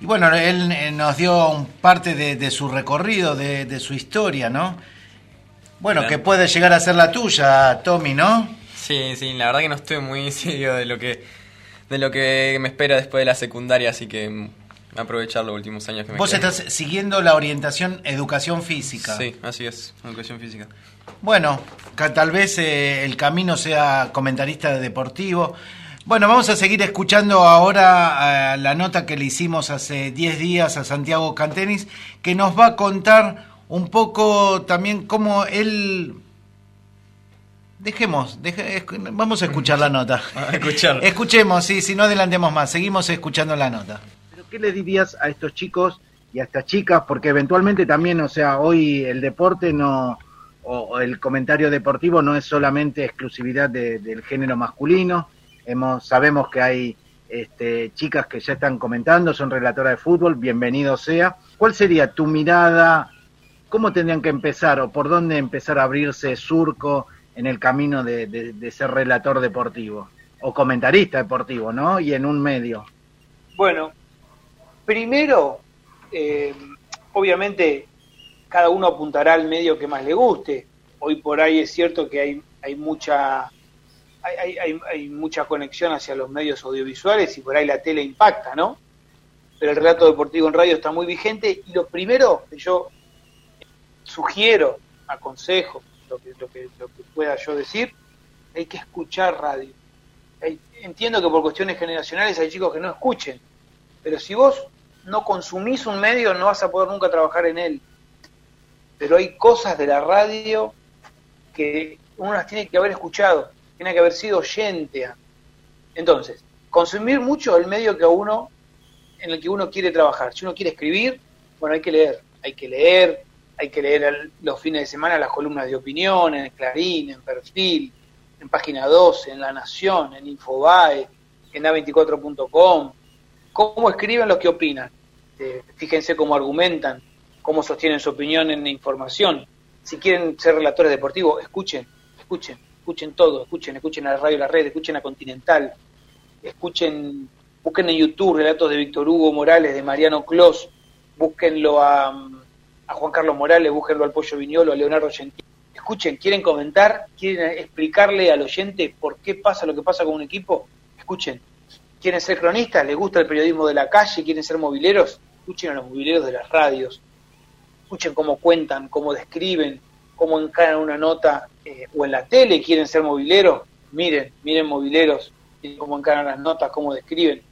Y bueno, él eh, nos dio un parte de, de su recorrido, de, de su historia, ¿no? Bueno, Claro. que puede llegar a ser la tuya, Tommy, ¿no? Sí, sí, la verdad que no estoy muy serio de lo que de lo que me espera después de la secundaria, así que aprovechar los últimos años que me Vos quedan. estás siguiendo la orientación educación física. Sí, así es, educación física. Bueno, tal vez eh, el camino sea comentarista deportivo. Bueno, vamos a seguir escuchando ahora eh, la nota que le hicimos hace 10 días a Santiago Cantenis, que nos va a contar un poco también cómo él... Dejemos, deje- vamos a escuchar la nota. escuchar. Escuchemos, sí, si no adelantemos más, seguimos escuchando la nota. ¿Qué le dirías a estos chicos y a estas chicas? Porque eventualmente también, o sea, hoy el deporte no, o, el comentario deportivo no es solamente exclusividad de- del género masculino. Hemos, sabemos que hay este, chicas que ya están comentando, son relatoras de fútbol, bienvenido sea. ¿Cuál sería tu mirada? ¿Cómo tendrían que empezar o por dónde empezar a abrirse surco en el camino de- de ser relator deportivo? O comentarista deportivo, ¿no? Y en un medio. Bueno, primero, eh, obviamente cada uno apuntará al medio que más le guste. Hoy por ahí es cierto que hay, mucha hay, mucha conexión hacia los medios audiovisuales y por ahí la tele impacta, ¿no? Pero el relato deportivo en radio está muy vigente y lo primero que yo sugiero, aconsejo, lo que, pueda yo decir, hay que escuchar radio. Entiendo que por cuestiones generacionales hay chicos que no escuchen, pero si vos no consumís un medio no vas a poder nunca trabajar en él. Pero hay cosas de la radio que uno las tiene que haber escuchado, tiene que haber sido oyente. Entonces, consumir mucho el medio que uno, en el que uno quiere trabajar. Si uno quiere escribir, bueno, hay que leer, hay que leer, hay que leer los fines de semana las columnas de opinión, en Clarín, en Perfil, en Página 12, en La Nación, en Infobae, en A24.com. ¿Cómo escriben los que opinan? Eh, fíjense cómo argumentan, cómo sostienen su opinión en información. Si quieren ser relatores deportivos, escuchen, escuchen, escuchen todo, escuchen, escuchen a la radio La Red, escuchen a Continental, escuchen, busquen en YouTube relatos de Víctor Hugo Morales, de Mariano Clos, búsquenlo a, a Juan Carlos Morales, búsquenlo al Pollo Viñolo, a Leonardo Gentili. Escuchen, quieren comentar, quieren explicarle al oyente por qué pasa lo que pasa con un equipo, escuchen. ¿Quieren ser cronistas? ¿Les gusta el periodismo de la calle? ¿Quieren ser mobileros? Escuchen a los mobileros de las radios. Escuchen cómo cuentan, cómo describen, cómo encaran una nota eh, o en la tele quieren ser mobileros. Miren, miren mobileros, cómo encaran las notas, cómo describen.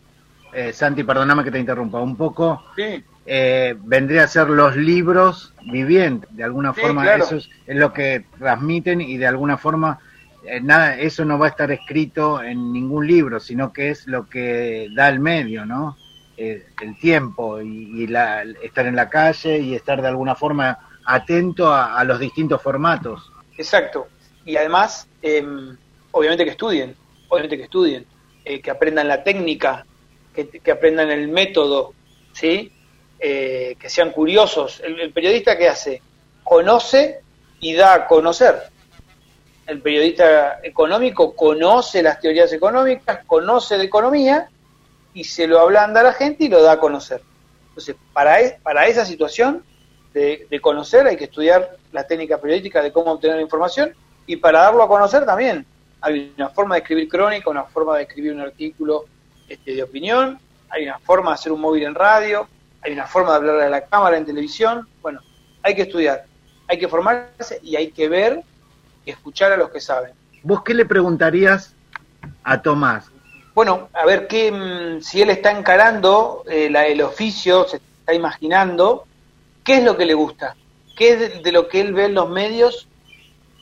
Eh, Santi, perdóname que te interrumpa un poco. Sí. Eh, vendría a ser los libros vivientes, de alguna Sí, forma claro. eso es, es lo que transmiten y de alguna forma eh, nada, eso no va a estar escrito en ningún libro, sino que es lo que da el medio, ¿no? Eh, el tiempo y, la, estar en la calle y estar de alguna forma atento a, los distintos formatos. Exacto. Y además, eh, obviamente que estudien, obviamente que estudien, eh, que aprendan la técnica, que, que aprendan el método, ¿sí? Eh, que sean curiosos. El, el periodista que hace, conoce y da a conocer. El periodista económico conoce las teorías económicas, conoce de economía y se lo ablanda a la gente y lo da a conocer. Entonces, para, e- para esa situación de, de conocer hay que estudiar la técnica periodística de cómo obtener la información y para darlo a conocer también hay una forma de escribir crónica, una forma de escribir un artículo este, de opinión, hay una forma de hacer un móvil en radio, hay una forma de hablarle a la cámara en televisión. Bueno, hay que estudiar, hay que formarse y hay que ver y escuchar a los que saben. ¿Vos qué le preguntarías a Tomás? Bueno, a ver qué, mm, si él está encarando eh, la- el oficio, se está imaginando, ¿qué es lo que le gusta? ¿Qué es de, lo que él ve en los medios?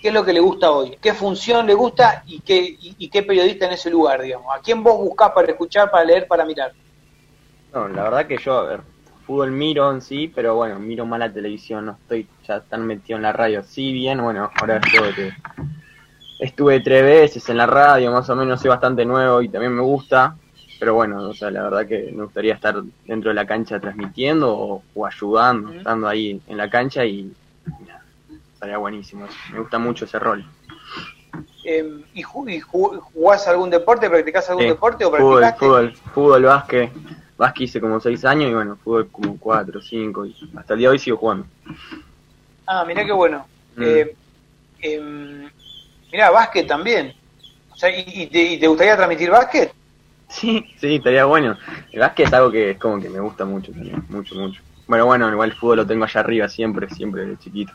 ¿Qué es lo que le gusta hoy? ¿Qué función le gusta y qué, y, qué periodista en ese lugar, digamos? ¿A quién vos buscás para escuchar, para leer, para mirar? No, la verdad que yo, a ver, fútbol miro en sí, pero bueno, miro más la televisión, no estoy ya tan metido en la radio. Sí, bien, bueno, ahora estuve, que- estuve tres veces en la radio, más o menos soy bastante nuevo y también me gusta, pero bueno, o sea, la verdad que me gustaría estar dentro de la cancha transmitiendo o, o ayudando, estando ahí en la cancha y, nada, estaría buenísimo, me gusta mucho ese rol. Eh, ¿Y, ju- y ju- jugás algún deporte? ¿Practicás algún deporte o fútbol, practicaste? fútbol, fútbol, básquet. Básquet hice como seis años y bueno, fútbol como cuatro, cinco y hasta el día de hoy sigo jugando. Ah, mirá qué bueno. Mm. Eh, mirá, básquet también. O sea, ¿y, y te, y te gustaría transmitir básquet? Sí, sí, estaría bueno. El básquet es algo que es como que me gusta mucho también, mucho, mucho. Bueno, bueno, igual el fútbol lo tengo allá arriba siempre, siempre de chiquito.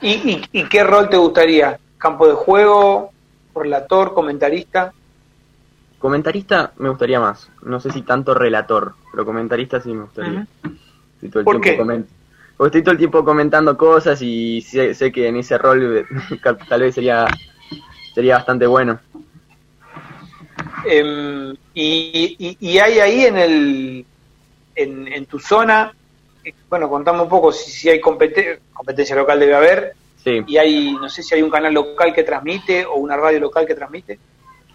¿Y, y, y qué rol te gustaría? ¿Campo de juego? ¿Relator? ¿Comentarista? Comentarista me gustaría más. No sé si tanto relator, pero comentarista sí me gustaría. Estoy todo el ¿Por tiempo qué? Porque estoy todo el tiempo comentando cosas y sé, sé que en ese rol tal vez sería sería bastante bueno. Em, y, y- y hay ahí en el en, en tu zona, eh, bueno, contame un poco si, si hay compete- competencia local debe haber, Sí. y hay, no sé si hay un canal local que transmite o una radio local que transmite.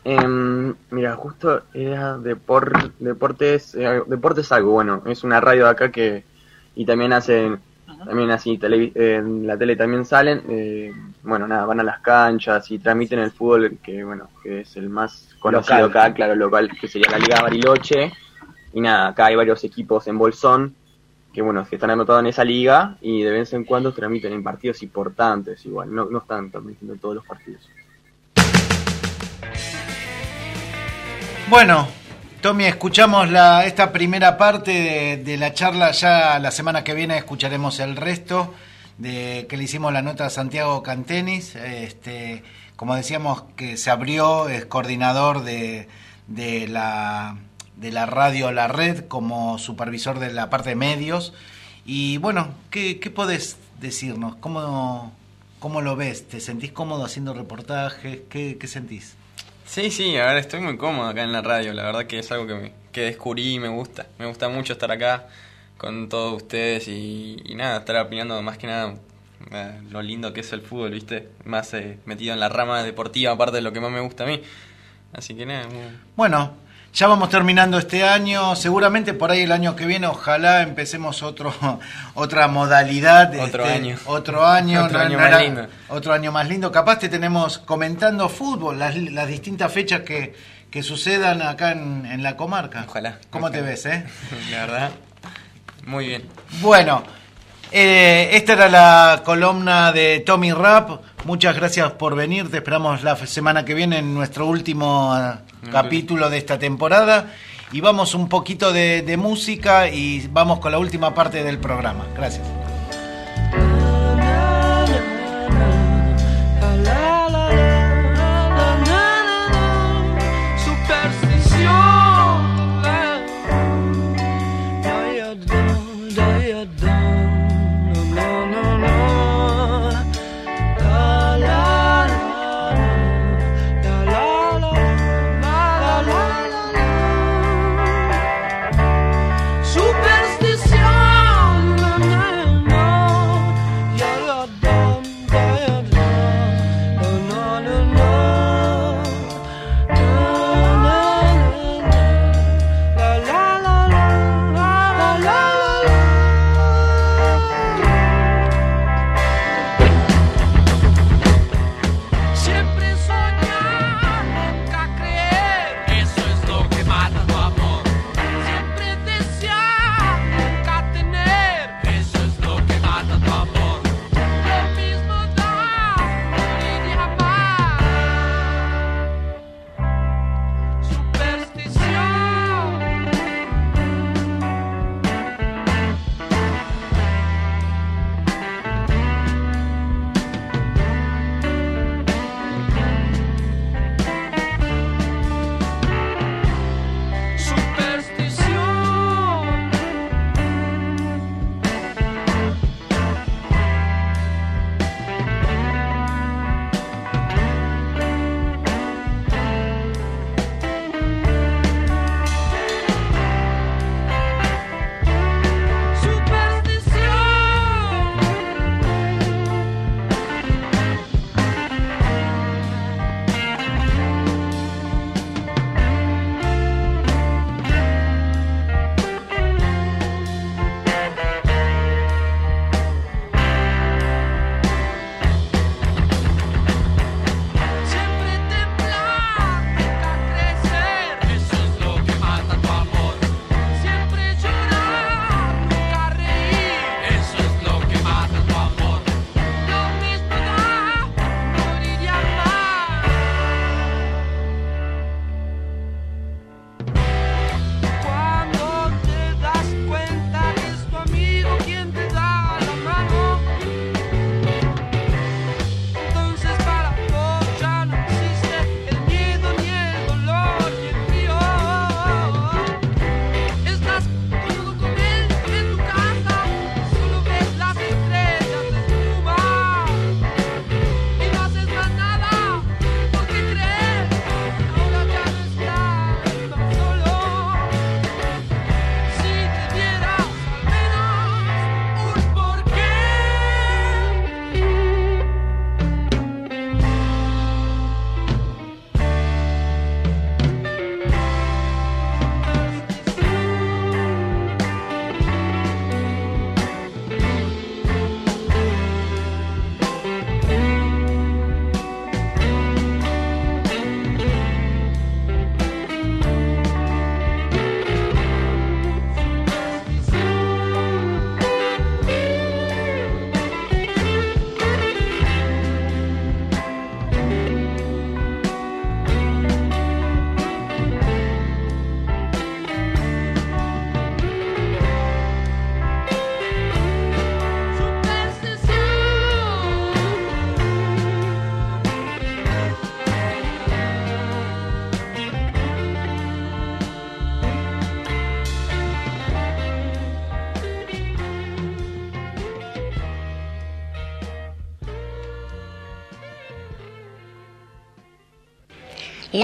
Em, mira, justo era depor- deportes, eh, deportes algo, bueno, es una radio de acá que y también hacen, también así, televi- en la tele también salen, eh, bueno, nada, van a las canchas y transmiten el fútbol que, bueno, que es el más conocido Local. acá, claro, local, que sería la Liga Bariloche, y nada, acá hay varios equipos en Bolsón, que bueno, que están anotados en esa liga y de vez en cuando transmiten en partidos importantes, igual, no, no están transmitiendo todos los partidos. Bueno, Tommy, escuchamos la, esta primera parte de, la charla. Ya la semana que viene escucharemos el resto de que le hicimos la nota a Santiago Cantenis. Este, como decíamos, que se abrió, es coordinador de, de la, de la radio La Red como supervisor de la parte de medios. Y bueno, ¿qué, qué podés decirnos? ¿Cómo, ¿Cómo lo ves? ¿Te sentís cómodo haciendo reportajes? ¿Qué, qué sentís? Sí, sí, a ver, estoy muy cómodo acá en la radio. La verdad que es algo que, me- que descubrí y me gusta. Me gusta mucho estar acá con todos ustedes y, y nada, estar opinando más que nada eh, lo lindo que es el fútbol, ¿viste? Más eh, metido en la rama deportiva, aparte de lo que más me gusta a mí. Así que nada, muy- Bueno, ya vamos terminando este año. Seguramente por ahí el año que viene, ojalá empecemos otro otra modalidad. Otro este, año. Otro año. Otro no- año no más era- lindo. Otro año más lindo. Capaz te tenemos comentando fútbol, las, las distintas fechas que, que sucedan acá en, en la comarca. Ojalá. ¿Cómo te ves, eh? la verdad, muy bien. Bueno, eh, esta era la columna de Tommy Rap. Muchas gracias por venir. Te esperamos la semana que viene en nuestro último eh, capítulo de esta temporada. Y vamos un poquito de, de música y vamos con la última parte del programa. Gracias.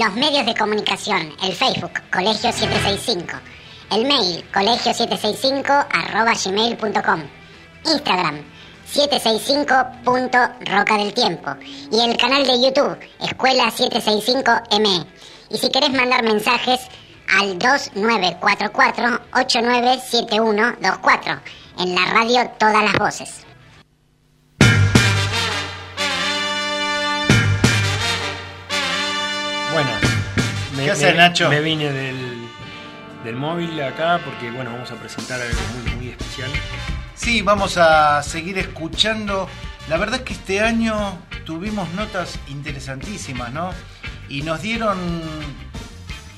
Los medios de comunicación, el Facebook, Colegio 765. El mail, colegio765 arroba gmail.com. Instagram, 765.roca del tiempo. Y el canal de YouTube, Escuela 765M. Y si querés mandar mensajes, al 2944-897124. En la radio Todas las Voces. Bueno, me, ¿Qué haces, me- Nacho? me vine del, del móvil acá porque, bueno, vamos a presentar algo muy, muy especial. Sí, vamos a seguir escuchando. La verdad es que este año tuvimos notas interesantísimas, ¿no? Y nos dieron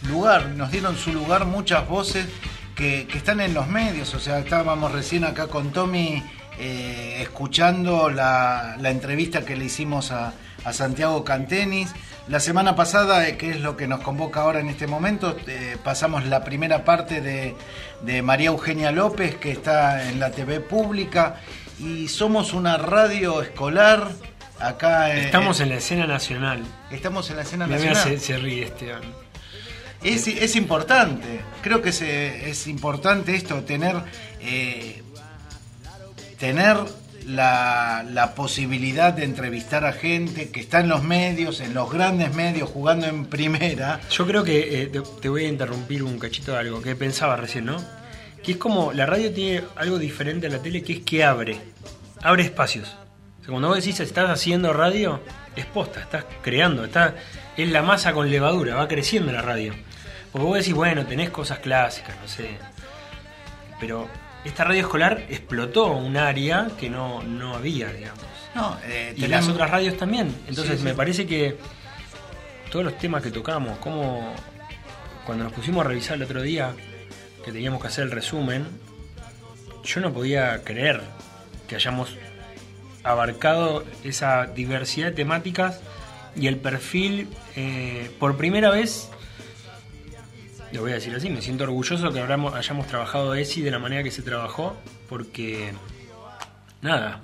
lugar, nos dieron su lugar muchas voces que, que están en los medios. O sea, estábamos recién acá con Tommy eh, escuchando la, la entrevista que le hicimos a, a Santiago Cantenis. La semana pasada, eh, que es lo que nos convoca ahora en este momento, eh, pasamos la primera parte de, de María Eugenia López, que está en la TV pública, y somos una radio escolar acá en... Estamos en la escena nacional. Estamos en la escena nacional. se, se ríe este año. Es, es importante, creo que es, eh, es importante esto, tener, eh, tener la, posibilidad de entrevistar a gente que está en los medios, en los grandes medios, jugando en primera. Yo creo que eh, te, te voy a interrumpir un cachito de algo que pensaba recién, ¿no? Que es como la radio tiene algo diferente a la tele, que es que abre, abre espacios. O sea, cuando vos decís estás haciendo radio, es posta, estás creando, está, es la masa con levadura, va creciendo la radio. Porque vos decís, bueno, tenés cosas clásicas, no sé. Pero esta radio escolar explotó un área que no, no había, digamos. No, eh, y las otras radios también. Entonces Sí, sí. me parece que todos los temas que tocamos, como cuando nos pusimos a revisar el otro día, que teníamos que hacer el resumen, yo no podía creer que hayamos abarcado esa diversidad de temáticas y el perfil eh, por primera vez lo voy a decir así, me siento orgulloso que habramos- hayamos trabajado ESI de la manera que se trabajó, porque nada,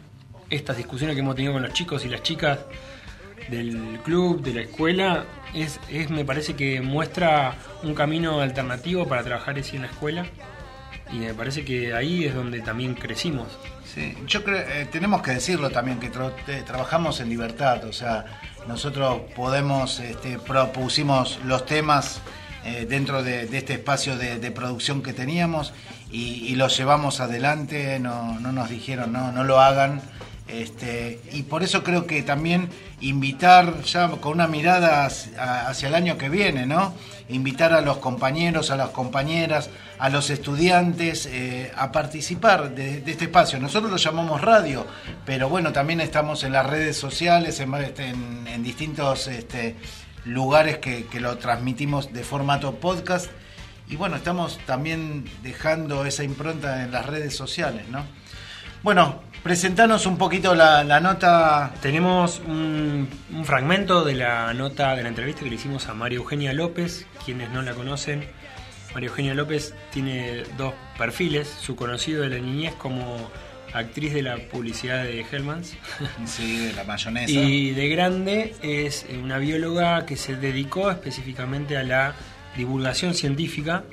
estas discusiones que hemos tenido con los chicos y las chicas del club, de la escuela, es, es me parece que muestra un camino alternativo para trabajar ESI en la escuela y me parece que ahí es donde también crecimos. Sí, yo creo, eh, tenemos que decirlo también, que eh, trabajamos en libertad, o sea, nosotros podemos, este, propusimos los temas eh, dentro de, este espacio de, producción que teníamos y, los llevamos adelante, no, no nos dijeron no, no lo hagan. Este, y por eso creo que también invitar ya con una mirada hacia, el año que viene, ¿no? Invitar a los compañeros, a las compañeras, a los estudiantes eh, a participar de, este espacio. Nosotros lo llamamos radio, pero bueno, también estamos en las redes sociales, en, este, distintos este, lugares que, lo transmitimos de formato podcast. Y bueno, estamos también dejando esa impronta en las redes sociales, ¿no? Bueno, presentanos un poquito la, la nota. Tenemos un, un fragmento de la nota de la entrevista que le hicimos a María Eugenia López. Quienes no la conocen, María Eugenia López tiene dos perfiles: su conocido de la niñez como actriz de la publicidad de Hellmans. Sí, de la mayonesa. Y de grande es una bióloga que se dedicó específicamente a la divulgación científica.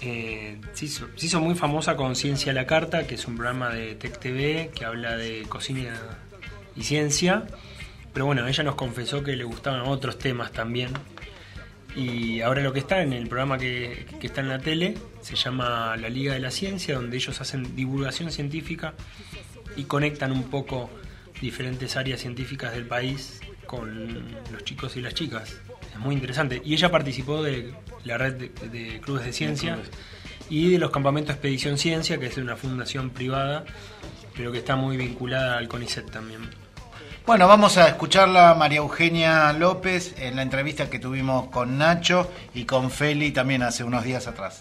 Eh, se, hizo, se hizo muy famosa con Ciencia a la Carta, que es un programa de Tech TV que habla de cocina y ciencia. Pero bueno, ella nos confesó que le gustaban otros temas también. Y ahora lo que está en el programa que, que está en la tele se llama La Liga de la Ciencia, donde ellos hacen divulgación científica y conectan un poco diferentes áreas científicas del país con los chicos y las chicas. Es muy interesante. Y ella participó de la red de, de clubes de ciencia y de los campamentos Expedición Ciencia, que es una fundación privada, pero que está muy vinculada al CONICET también. Bueno, vamos a escucharla María Eugenia López en la entrevista que tuvimos con Nacho y con Feli también hace unos días atrás.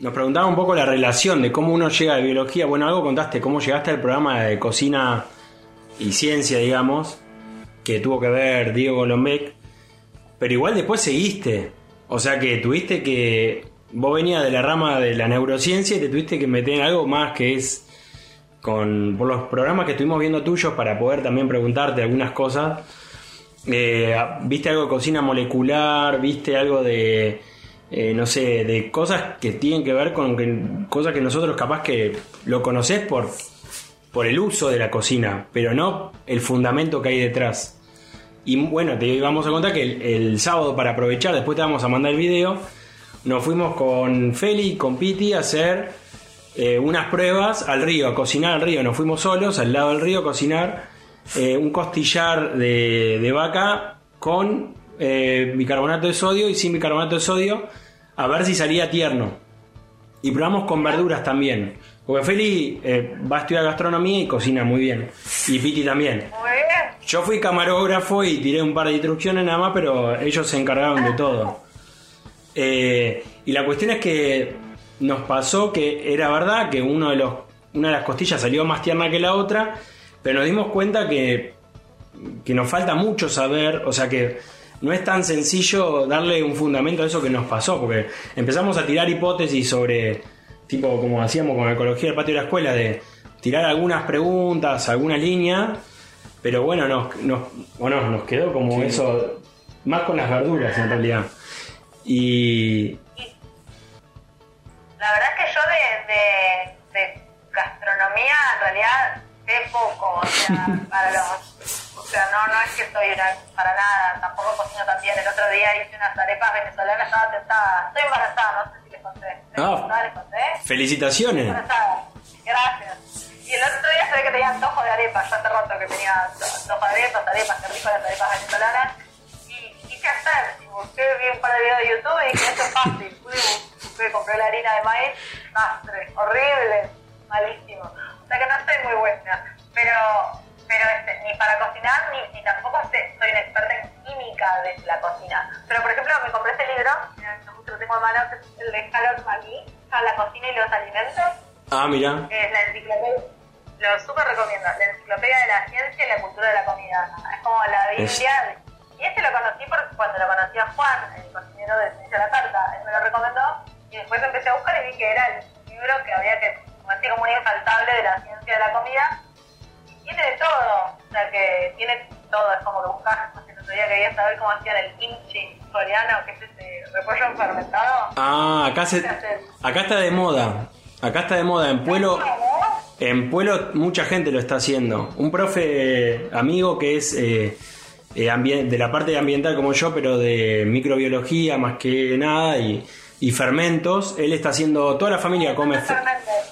Nos preguntaba un poco la relación de cómo uno llega a biología. Bueno, algo contaste, cómo llegaste al programa de cocina y ciencia, digamos, que tuvo que ver Diego Golombek. Pero igual después seguiste. O sea que tuviste que. Vos venías de la rama de la neurociencia y te tuviste que meter en algo más que es. Con, por los programas que estuvimos viendo tuyos para poder también preguntarte algunas cosas. eh, viste algo de cocina molecular, viste algo de, eh, no sé, de cosas que tienen que ver con que, cosas que nosotros capaz que lo conocés por, por el uso de la cocina, pero no el fundamento que hay detrás. Y bueno, te vamos a contar que el, el sábado para aprovechar, después te vamos a mandar el video, nos fuimos con Feli y con Piti a hacer eh, unas pruebas al río, a cocinar al río. Nos fuimos solos al lado del río a cocinar eh, un costillar de, de vaca con eh, bicarbonato de sodio y sin bicarbonato de sodio, a ver si salía tierno. Y probamos con verduras también. Porque Feli eh, va a estudiar gastronomía y cocina muy bien. Y Piti también. Yo fui camarógrafo y tiré un par de instrucciones nada más, pero ellos se encargaron de todo. Eh, y la cuestión es que nos pasó que era verdad que uno de los, una de las costillas salió más tierna que la otra, pero nos dimos cuenta que, que nos falta mucho saber, o sea que no es tan sencillo darle un fundamento a eso que nos pasó, porque empezamos a tirar hipótesis sobre, tipo como hacíamos con la ecología del patio de la escuela, de tirar algunas preguntas, algunas líneas, pero bueno, nos, nos, bueno, nos quedó como Sí. eso, más con las verduras en realidad. Y La verdad es que yo de, de, de gastronomía en realidad sé poco, o sea, para los, o sea, no, no es que soy una, para nada, tampoco cocino tan bien. El otro día hice unas arepas venezolanas, estaba tentada, estoy embarazada, no sé si les conté. ¿Estoy Ah. embarazada, les conté? felicitaciones. Embarazada, gracias. Y el otro día se ve que tenía antojo de arepas, yo hace rato que tenía antojo de arepas, arepas, qué rico las arepas venezolanas. Y quise hacer, y busqué, vi un par de videos de YouTube y dije, esto es fácil. Fui, busqué, compré la harina de maíz, desastre, horrible, malísimo. O sea que no soy muy buena, pero, pero este, ni para cocinar, ni, ni tampoco sé- soy una experta en química de la cocina. Pero por ejemplo, me compré este libro, justo lo tengo en mano, que es el de Harold McGee, a la cocina y los alimentos. Ah, mira. Es la enciclopedia, lo súper recomiendo, la enciclopedia de la ciencia y la cultura de la comida. Es como la Biblia. Y este lo conocí por, cuando lo conocí a Juan, el cocinero de Ciencia de la Carta. Él me lo recomendó y después empecé a buscar y vi que era el libro que había que, como así como un infaltable de la ciencia de la comida. Tiene de todo, o sea que tiene todo, es como que buscas, no sé, el otro día quería saber cómo hacían el kimchi coreano, que es ese repollo fermentado. Ah, acá, se, acá está de moda. Acá está de moda. En Pueblo, en Pueblo mucha gente lo está haciendo. Un profe amigo que es eh, eh, ambien- de la parte ambiental como yo, pero de microbiología más que nada y, y fermentos. Él está haciendo, toda la familia come...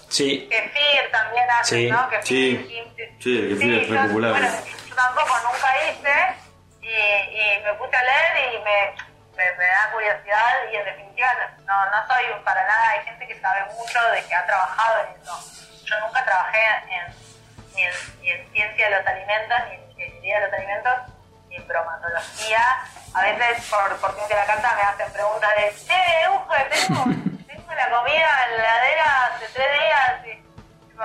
Sí, Kefir también hace, Sí, ¿no? Kefir, sí. Sí, el kefir es yo- re popular. Bueno, yo tampoco nunca hice y, y me puse a leer y me, me, me da curiosidad y en definitiva no, no soy un- para nada, hay gente que sabe mucho de que ha trabajado en eso. Yo nunca trabajé en, ni, en, ni en ciencia de los alimentos, ni en ingeniería de los alimentos, en bromatología. A veces por, por ciencia de la carta me hacen preguntas de, che, Uge, tengo, tengo la comida en la heladera hace tres días y tipo,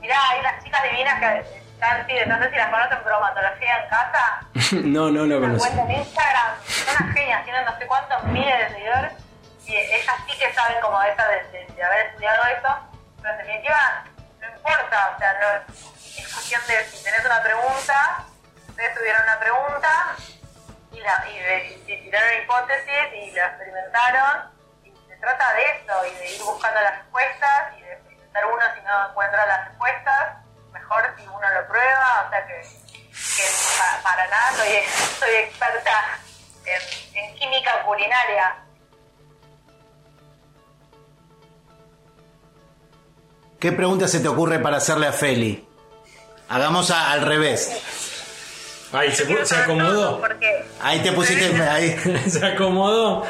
mirá, hay unas chicas divinas que están, sí, no sé si las conocen, bromatología en casa. no, no conocí. cuenta en Instagram, son unas genias, tienen no sé cuántos miles de seguidores y ellas sí que saben como esa de, de- de haber estudiado eso, pero en definitiva no importa, o sea, no, es cuestión de si tenés una pregunta, ustedes tuvieron una pregunta y, la, tiraron hipótesis y la experimentaron y se trata de eso y de ir buscando las respuestas y de experimentar uno si no encuentra las respuestas, mejor si uno lo prueba, o sea que que pa- para nada soy, experta en, química culinaria. ¿Qué pregunta se te ocurre para hacerle a Feli? Hagamos al revés. Ay, se, se acomodó. Porque Ahí te pusiste ahí. se acomodó.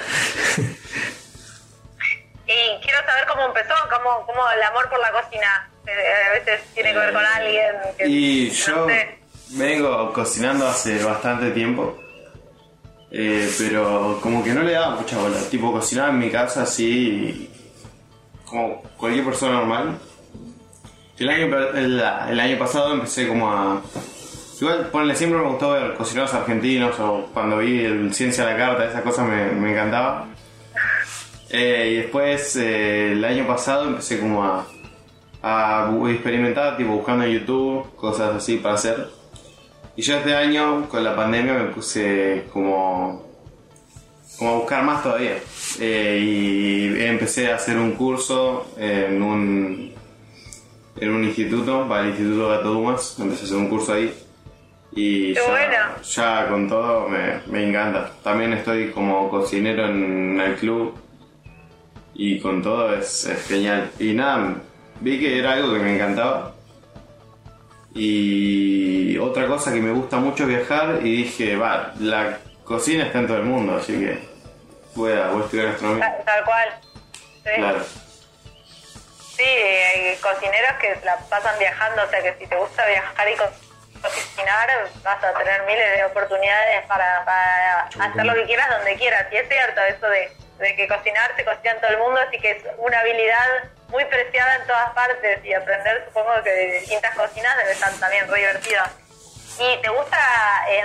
y quiero saber cómo empezó, cómo, cómo el amor por la cocina eh, a veces tiene que ver con alguien. Que, Y no yo sé. vengo cocinando hace bastante tiempo, eh, pero como que no le daba mucha bola. Tipo, cocinaba en mi casa así, como cualquier persona normal. El año, el, el año pasado empecé como a... Igual, ponle, siempre me gustó ver cocineros argentinos o cuando vi el Ciencia a la Carta, esas cosas me, encantaba. Eh, y después, eh, el año pasado empecé como a, experimentar, tipo buscando en YouTube, cosas así para hacer. Y yo este año, con la pandemia, me puse como, como a buscar más todavía. Eh, y empecé a hacer un curso en un, en un instituto, para el Instituto Gato Dumas. Empecé a hacer un curso ahí. Y ya, bueno. ya con todo me, me encanta. También estoy como cocinero en el club. Y con todo es, es genial. Y nada, vi que era algo que me encantaba. Y otra cosa que me gusta mucho es viajar y dije, va, la cocina está en todo el mundo, así que voy a, voy a estudiar gastronomía. Tal, tal cual. Sí. Claro. Sí, hay cocineros que la pasan viajando, o sea que si te gusta viajar y co- cocinar, vas a tener miles de oportunidades para, para hacer lo que quieras donde quieras. Y es cierto eso de, de que cocinar se cocina en todo el mundo, así que es una habilidad muy preciada en todas partes y aprender supongo que de distintas cocinas debe estar también re divertido. ¿Y te gusta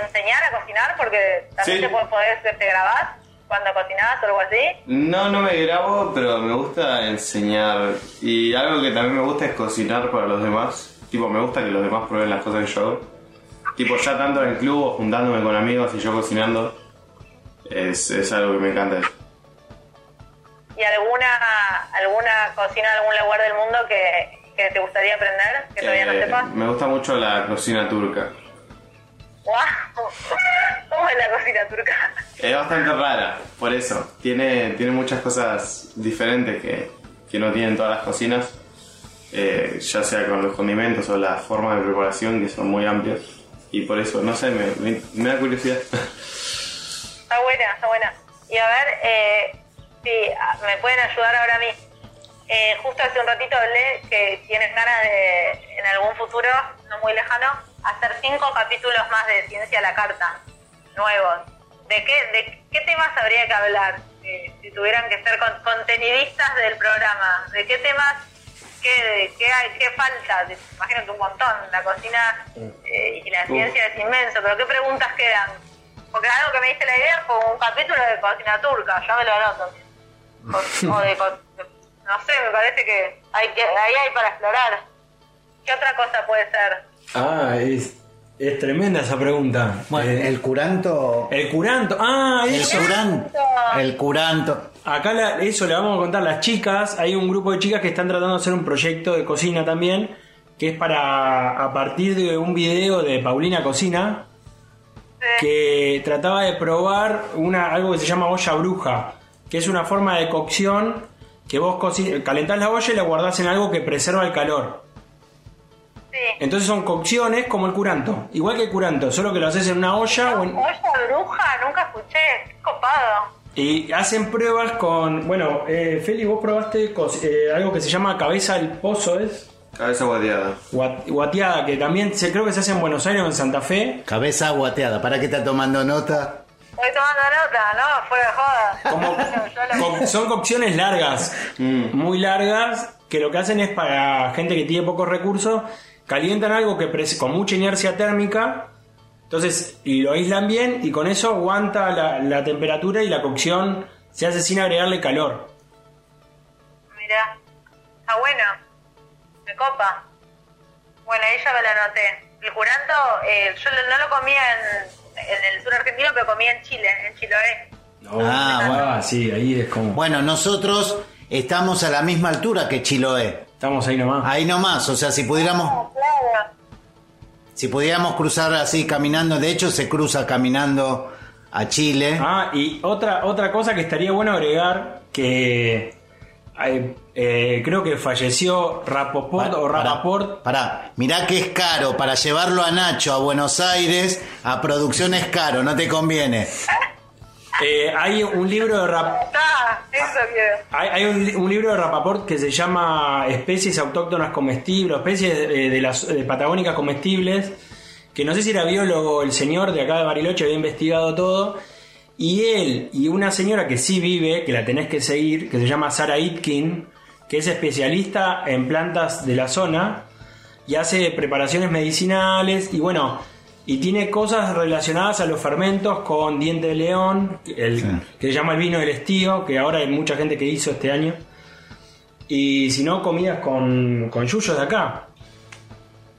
enseñar a cocinar? Porque también Sí. te po- podés, te grabás cuando cocinabas o algo así. No, no me grabo, pero me gusta enseñar. Y algo que también me gusta es cocinar para los demás. Tipo, me gusta que los demás prueben las cosas que yo hago. Tipo, ya tanto en el club o juntándome con amigos y yo cocinando, es, es algo que me encanta. ¿Y alguna alguna cocina de algún lugar del mundo que, que te gustaría aprender, que todavía no Eh, sepas? me gusta mucho la cocina turca. ¡Wow! ¿Cómo es la cocina turca? Es bastante rara, por eso. Tiene, tiene muchas cosas diferentes que, que no tienen todas las cocinas. Eh, ya sea con los condimentos o las formas de preparación que son muy amplias. Y por eso, no sé, me, me- da curiosidad. Está buena, está buena. Y a ver, eh, si me pueden ayudar ahora a mí. Eh, justo hace un ratito hablé que tienes ganas de, en algún futuro, no muy lejano, hacer cinco capítulos más de Ciencia a la Carta, nuevos. ¿De qué, de qué temas habría que hablar eh, si tuvieran que ser con- contenidistas del programa? ¿De qué temas, qué, qué, hay, qué falta? Te- Imagino que un montón. La cocina eh, y la Uf. ciencia es inmenso, pero ¿qué preguntas quedan? Porque algo que me diste la idea fue un capítulo de cocina turca, ya me lo anoto. O, o de, no sé, me parece que, hay que ahí hay para explorar. ¿Qué otra cosa puede ser? Ah, es, es tremenda esa pregunta. Bueno, Eh, el curanto. el curanto. Ah, El eso. curanto. El curanto. Acá la- eso le vamos a contar las chicas. Hay un grupo de chicas que están tratando de hacer un proyecto de cocina también, que es para, a partir de un video de Paulina Cocina, que trataba de probar una, algo que se llama olla bruja, que es una forma de cocción que vos coci- calentás la olla y la guardás en algo que preserva el calor. Entonces son cocciones como el curanto, igual que el curanto, solo que lo haces en una olla o en, ¿Olla bruja? Nunca escuché. Qué copado. Y hacen pruebas con. Bueno, eh, Feli, vos probaste cos- eh, algo que se llama cabeza al pozo, ¿es? Cabeza guateada. Guat- Guateada, que también se, creo que se hace en Buenos Aires o en Santa Fe. Cabeza guateada. ¿Para qué está tomando nota? Estoy tomando nota, ¿no? Fuera de joda. Co- son cocciones largas, muy largas, que lo que hacen es para gente que tiene pocos recursos, calientan algo que pres- con mucha inercia térmica, entonces, y lo aíslan bien, y con eso aguanta la, la temperatura y la cocción se hace sin agregarle calor. Mira, está bueno. Me copa. Bueno, ahí ya me la anoté. El curanto, eh, yo no lo comía en, en el sur argentino, pero comía en Chile, en Chiloé. Ah, bueno. Ah, sí, ahí es como. Bueno, nosotros estamos a la misma altura que Chiloé. Estamos ahí nomás. Ahí nomás, o sea, si pudiéramos, Claro. Si pudiéramos cruzar así caminando, de hecho se cruza caminando a Chile. Ah, y otra, otra cosa que estaría bueno agregar, que eh, eh, creo que falleció Rapoport o Rapaport. Pará, mirá que es caro para llevarlo a Nacho a Buenos Aires, a producción es caro, no te conviene. Eh, hay un libro de Rap, Ah, eso hay, hay un, li- un libro de Rapaport que se llama Especies autóctonas comestibles, especies eh, de las de patagónicas comestibles, que no sé si era biólogo el señor de acá de Bariloche, había investigado todo, y él y una señora que sí vive, que la tenés que seguir, que se llama Sara Itkin, que es especialista en plantas de la zona, y hace preparaciones medicinales, y bueno, y tiene cosas relacionadas a los fermentos con diente de león, el, que se llama el vino del estío, que ahora hay mucha gente que hizo este año. Y si no, comidas con, con yuyos de acá.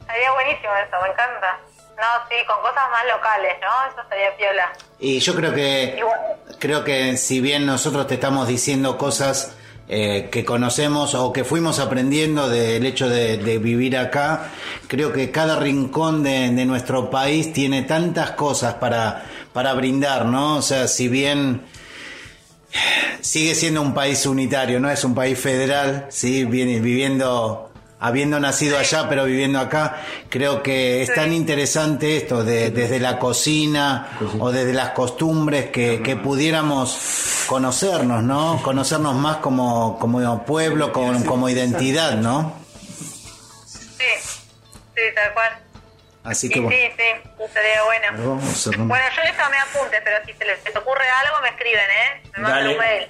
Estaría buenísimo eso, me encanta. No, sí, con cosas más locales, ¿no? Eso estaría piola. Y yo creo que Igual. creo que si bien nosotros te estamos diciendo cosas eh, que conocemos o que fuimos aprendiendo del hecho de, de vivir acá, creo que cada rincón de, de nuestro país tiene tantas cosas para, para brindar, ¿no? O sea, si bien sigue siendo un país unitario, no es un país federal, sí, viene viviendo, habiendo nacido allá, pero viviendo acá, creo que es tan interesante esto, de, desde la cocina o desde las costumbres, que, que pudiéramos conocernos, ¿no? Conocernos más como, como pueblo, como, como identidad, ¿no? Sí, sí, tal cual. Así Y que bueno. sí, sí, estaría bueno. Bueno, yo les tomé apuntes, pero si se les, les ocurre algo, me escriben, ¿eh? Me mandan un mail.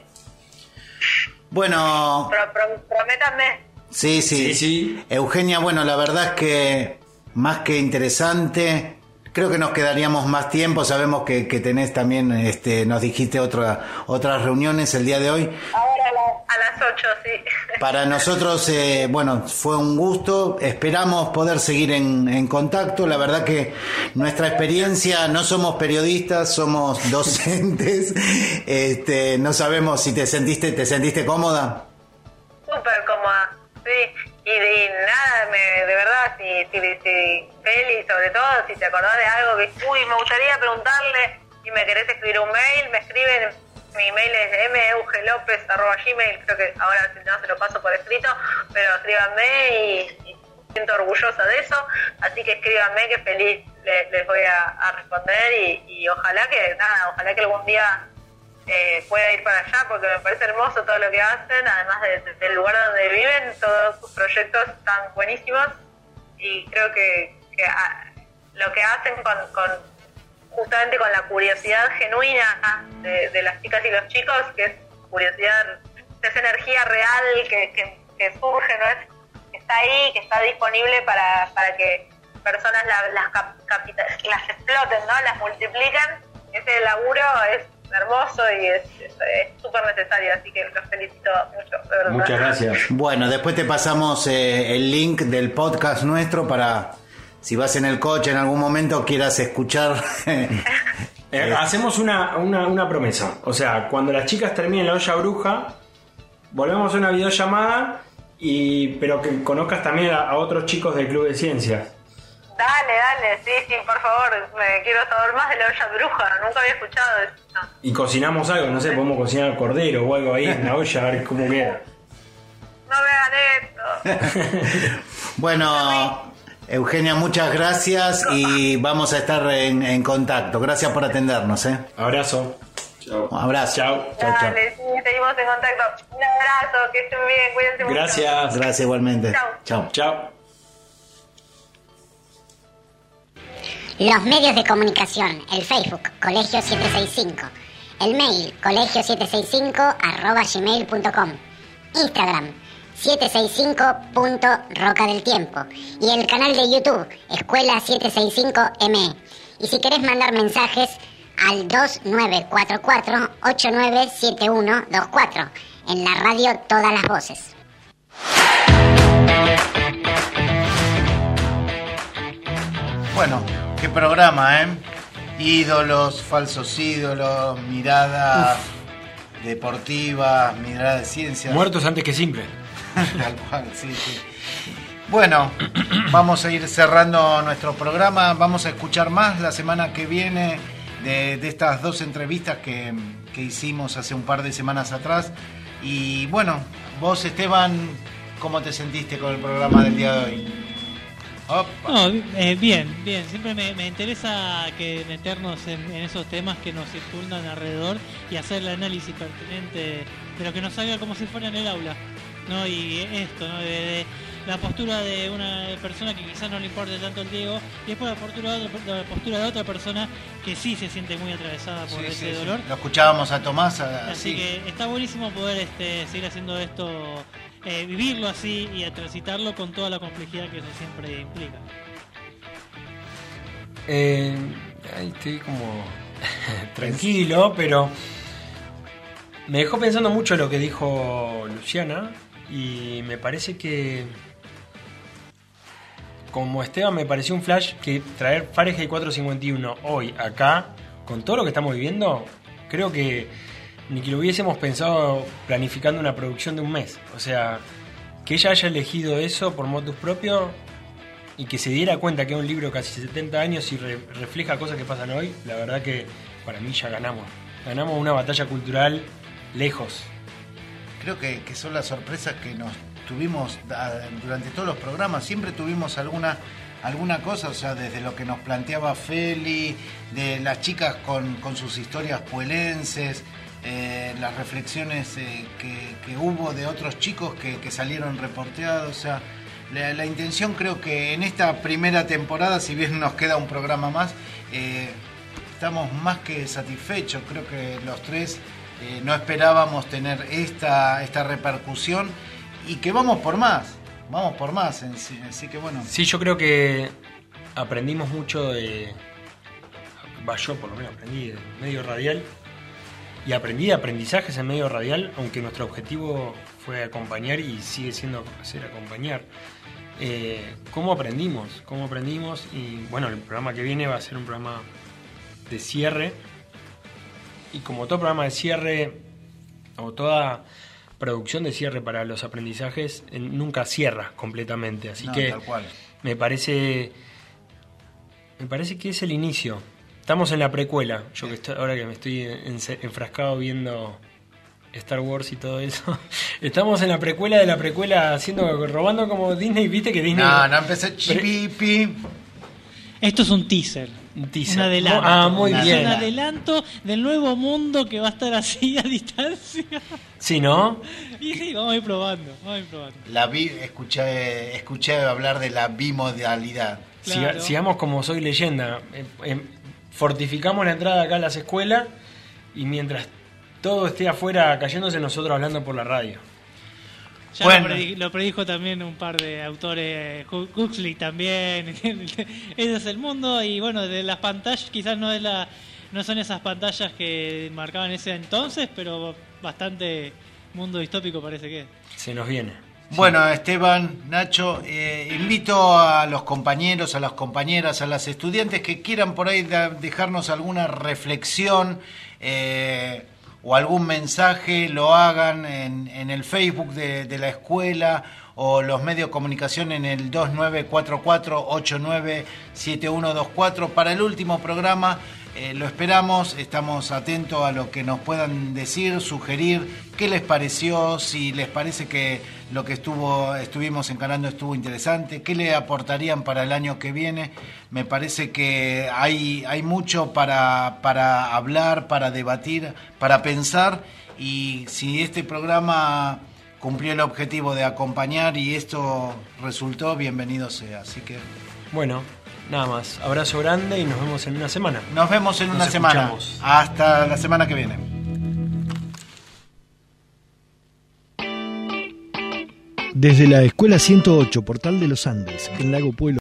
Bueno, Pro, pro- prométanme. Sí, sí. Eugenia, bueno, la verdad es que más que interesante. Creo que nos quedaríamos más tiempo. Sabemos que, que tenés también, este, nos dijiste otra, otras reuniones el día de hoy. Ahora a, la- a las 8, sí. Para nosotros, eh, bueno, fue un gusto. Esperamos poder seguir en, en contacto. La verdad que nuestra experiencia, no somos periodistas, somos docentes. Este, no sabemos si te sentiste, te sentiste cómoda. Súper cómoda, sí. Y, nada, me, de verdad, si, si, si, Feli, sobre todo, si te acordás de algo que, uy, me gustaría preguntarle y me querés escribir un mail, me escriben, mi mail es meugelopez.gmail, creo que ahora si no se lo paso por escrito, pero escríbanme y, siento orgullosa de eso, así que escríbanme que feliz le- les voy a, a responder y, y ojalá que, nada, ojalá que algún día eh, pueda ir para allá porque me parece hermoso todo lo que hacen, además de- de- del lugar donde viven, todos sus proyectos están buenísimos y creo que, que, ah, lo que hacen con, con justamente con la curiosidad genuina de, las chicas y los chicos, que es curiosidad, es energía real que, surge, ¿no? Es, que está ahí, que está disponible para, para que personas la- las, cap- las exploten, ¿no? Las multiplican. Ese laburo es hermoso y es súper necesario, así que los felicito mucho, de verdad. Muchas gracias. Bueno, después te pasamos eh, el link del podcast nuestro para si vas en el coche en algún momento quieras escuchar. Eh, hacemos una, una, una promesa. O sea, cuando las chicas terminen la olla bruja, volvemos a una videollamada, y, pero que conozcas también a, a otros chicos del Club de Ciencias. Dale, dale, sí, sí, por favor, me quiero saber más de la olla bruja, nunca había escuchado eso. Y cocinamos algo, no sé, podemos cocinar cordero o algo ahí en la olla, a ver cómo queda. No me hagan esto. bueno, Eugenia, muchas gracias y vamos a estar en, en contacto. Gracias por atendernos. ¿eh? Abrazo. Chao. Abrazo. Chao. Dale, sí, seguimos en contacto. Un abrazo, que estén bien, cuídense mucho. Gracias igualmente. Chao. Chao. Chao. Los medios de comunicación, el Facebook, Colegio 765, el mail, colegio765 arroba gmail.com, Instagram, 765.roca del tiempo y el canal de YouTube, Escuela 765ME. Y si querés mandar mensajes al 2944-897124, en la radio Todas las Voces. Bueno, qué programa, ¿eh? Ídolos, falsos ídolos, mirada deportiva, mirada de ciencia. Muertos antes que simple. Tal cual, sí, sí. Bueno, vamos a ir cerrando nuestro programa. Vamos a escuchar más la semana que viene de, de estas dos entrevistas que, que hicimos hace un par de semanas atrás. Y bueno, vos Esteban, ¿cómo te sentiste con el programa del día de hoy? Opa. No, eh, bien, bien. Siempre me, me interesa que meternos en, en esos temas que nos circundan alrededor y hacer el análisis pertinente de lo que nos salga como si fuera en el aula. ¿no? Y esto, ¿no? De, de la postura de una persona que quizás no le importe tanto el Diego y después la postura de otra, la postura de otra persona que sí se siente muy atravesada por Sí, ese sí, sí. dolor. Lo escuchábamos a Tomás Así así. que está buenísimo poder este, seguir haciendo esto, eh, vivirlo así y transitarlo con toda la complejidad que eso siempre implica. Eh, estoy como tranquilo, pero me dejó pensando mucho lo que dijo Luciana y me parece que como Esteban me pareció un flash que traer Fahrenheit 451 hoy acá, con todo lo que estamos viviendo, creo que ni que lo hubiésemos pensado planificando una producción de un mes. O sea, que ella haya elegido eso por motus propio y que se diera cuenta que es un libro casi 70 años y re- refleja cosas que pasan hoy, la verdad que para mí ya ganamos. Ganamos una batalla cultural lejos. Creo que, son las sorpresas que nos tuvimos da- durante todos los programas. Siempre tuvimos alguna alguna cosa, o sea, desde lo que nos planteaba Feli, de las chicas con, con sus historias puelenses, eh, las reflexiones eh, que, hubo de otros chicos que, salieron reporteados, o sea, la, intención creo que en esta primera temporada, si bien nos queda un programa más, eh, estamos más que satisfechos. Creo que los tres no esperábamos tener esta, esta repercusión y que vamos por más. Vamos por más, en sí, así que bueno. Sí, yo creo que aprendimos mucho de. Yo por lo menos aprendí de medio radial. Y aprendí aprendizajes en medio radial, aunque nuestro objetivo fue acompañar y sigue siendo ser acompañar. Eh, ¿Cómo aprendimos? ¿Cómo aprendimos? Y bueno, el programa que viene va a ser un programa de cierre. Y como todo programa de cierre, o toda producción de cierre para los aprendizajes, eh, nunca cierra completamente. Así No, que me parece. Me parece que es el inicio. Estamos en la precuela. Yo que estoy, ahora que me estoy enfrascado viendo Star Wars y todo eso. Estamos en la precuela de la precuela haciendo robando como Disney, viste que Disney. No, no empecé chipipi. Esto es un teaser. Un teaser. Un adelanto. Ah, muy bien. un adelanto del nuevo mundo que va a estar así a distancia. Sí, ¿no? Y sí, vamos a ir probando. Vamos a ir probando. La vi, escuché, escuché hablar de la bimodalidad. Siga- sigamos como soy leyenda. Eh, eh, fortificamos la entrada acá a las escuelas y mientras todo esté afuera cayéndose, nosotros hablando por la radio. Ya Bueno. lo, predi- lo predijo también un par de autores, Hu- Huxley también. Ese es el mundo y bueno, de las pantallas quizás no es la no son esas pantallas que marcaban ese entonces, pero bastante mundo distópico parece que es. Se nos viene. Bueno, Esteban, Nacho, eh, invito a los compañeros, a las compañeras, a las estudiantes que quieran por ahí dejarnos alguna reflexión eh, o algún mensaje, lo hagan en, en el Facebook de, de la escuela o los medios de comunicación en el 2944-897124 para el último programa. Eh, lo esperamos, estamos atentos a lo que nos puedan decir, sugerir, qué les pareció, si les parece que lo que estuvo, estuvimos encarando estuvo interesante, qué le aportarían para el año que viene. Me parece que hay, hay mucho para, para hablar, para debatir, para pensar y si este programa cumplió el objetivo de acompañar y esto resultó, bienvenido sea. Así que Bueno, nada más. Abrazo grande y nos vemos en una semana. nos vemos en Nos una semana. escuchamos. Hasta la semana que viene. Desde la Escuela 108, Portal de los Andes, en Lago Pueblo.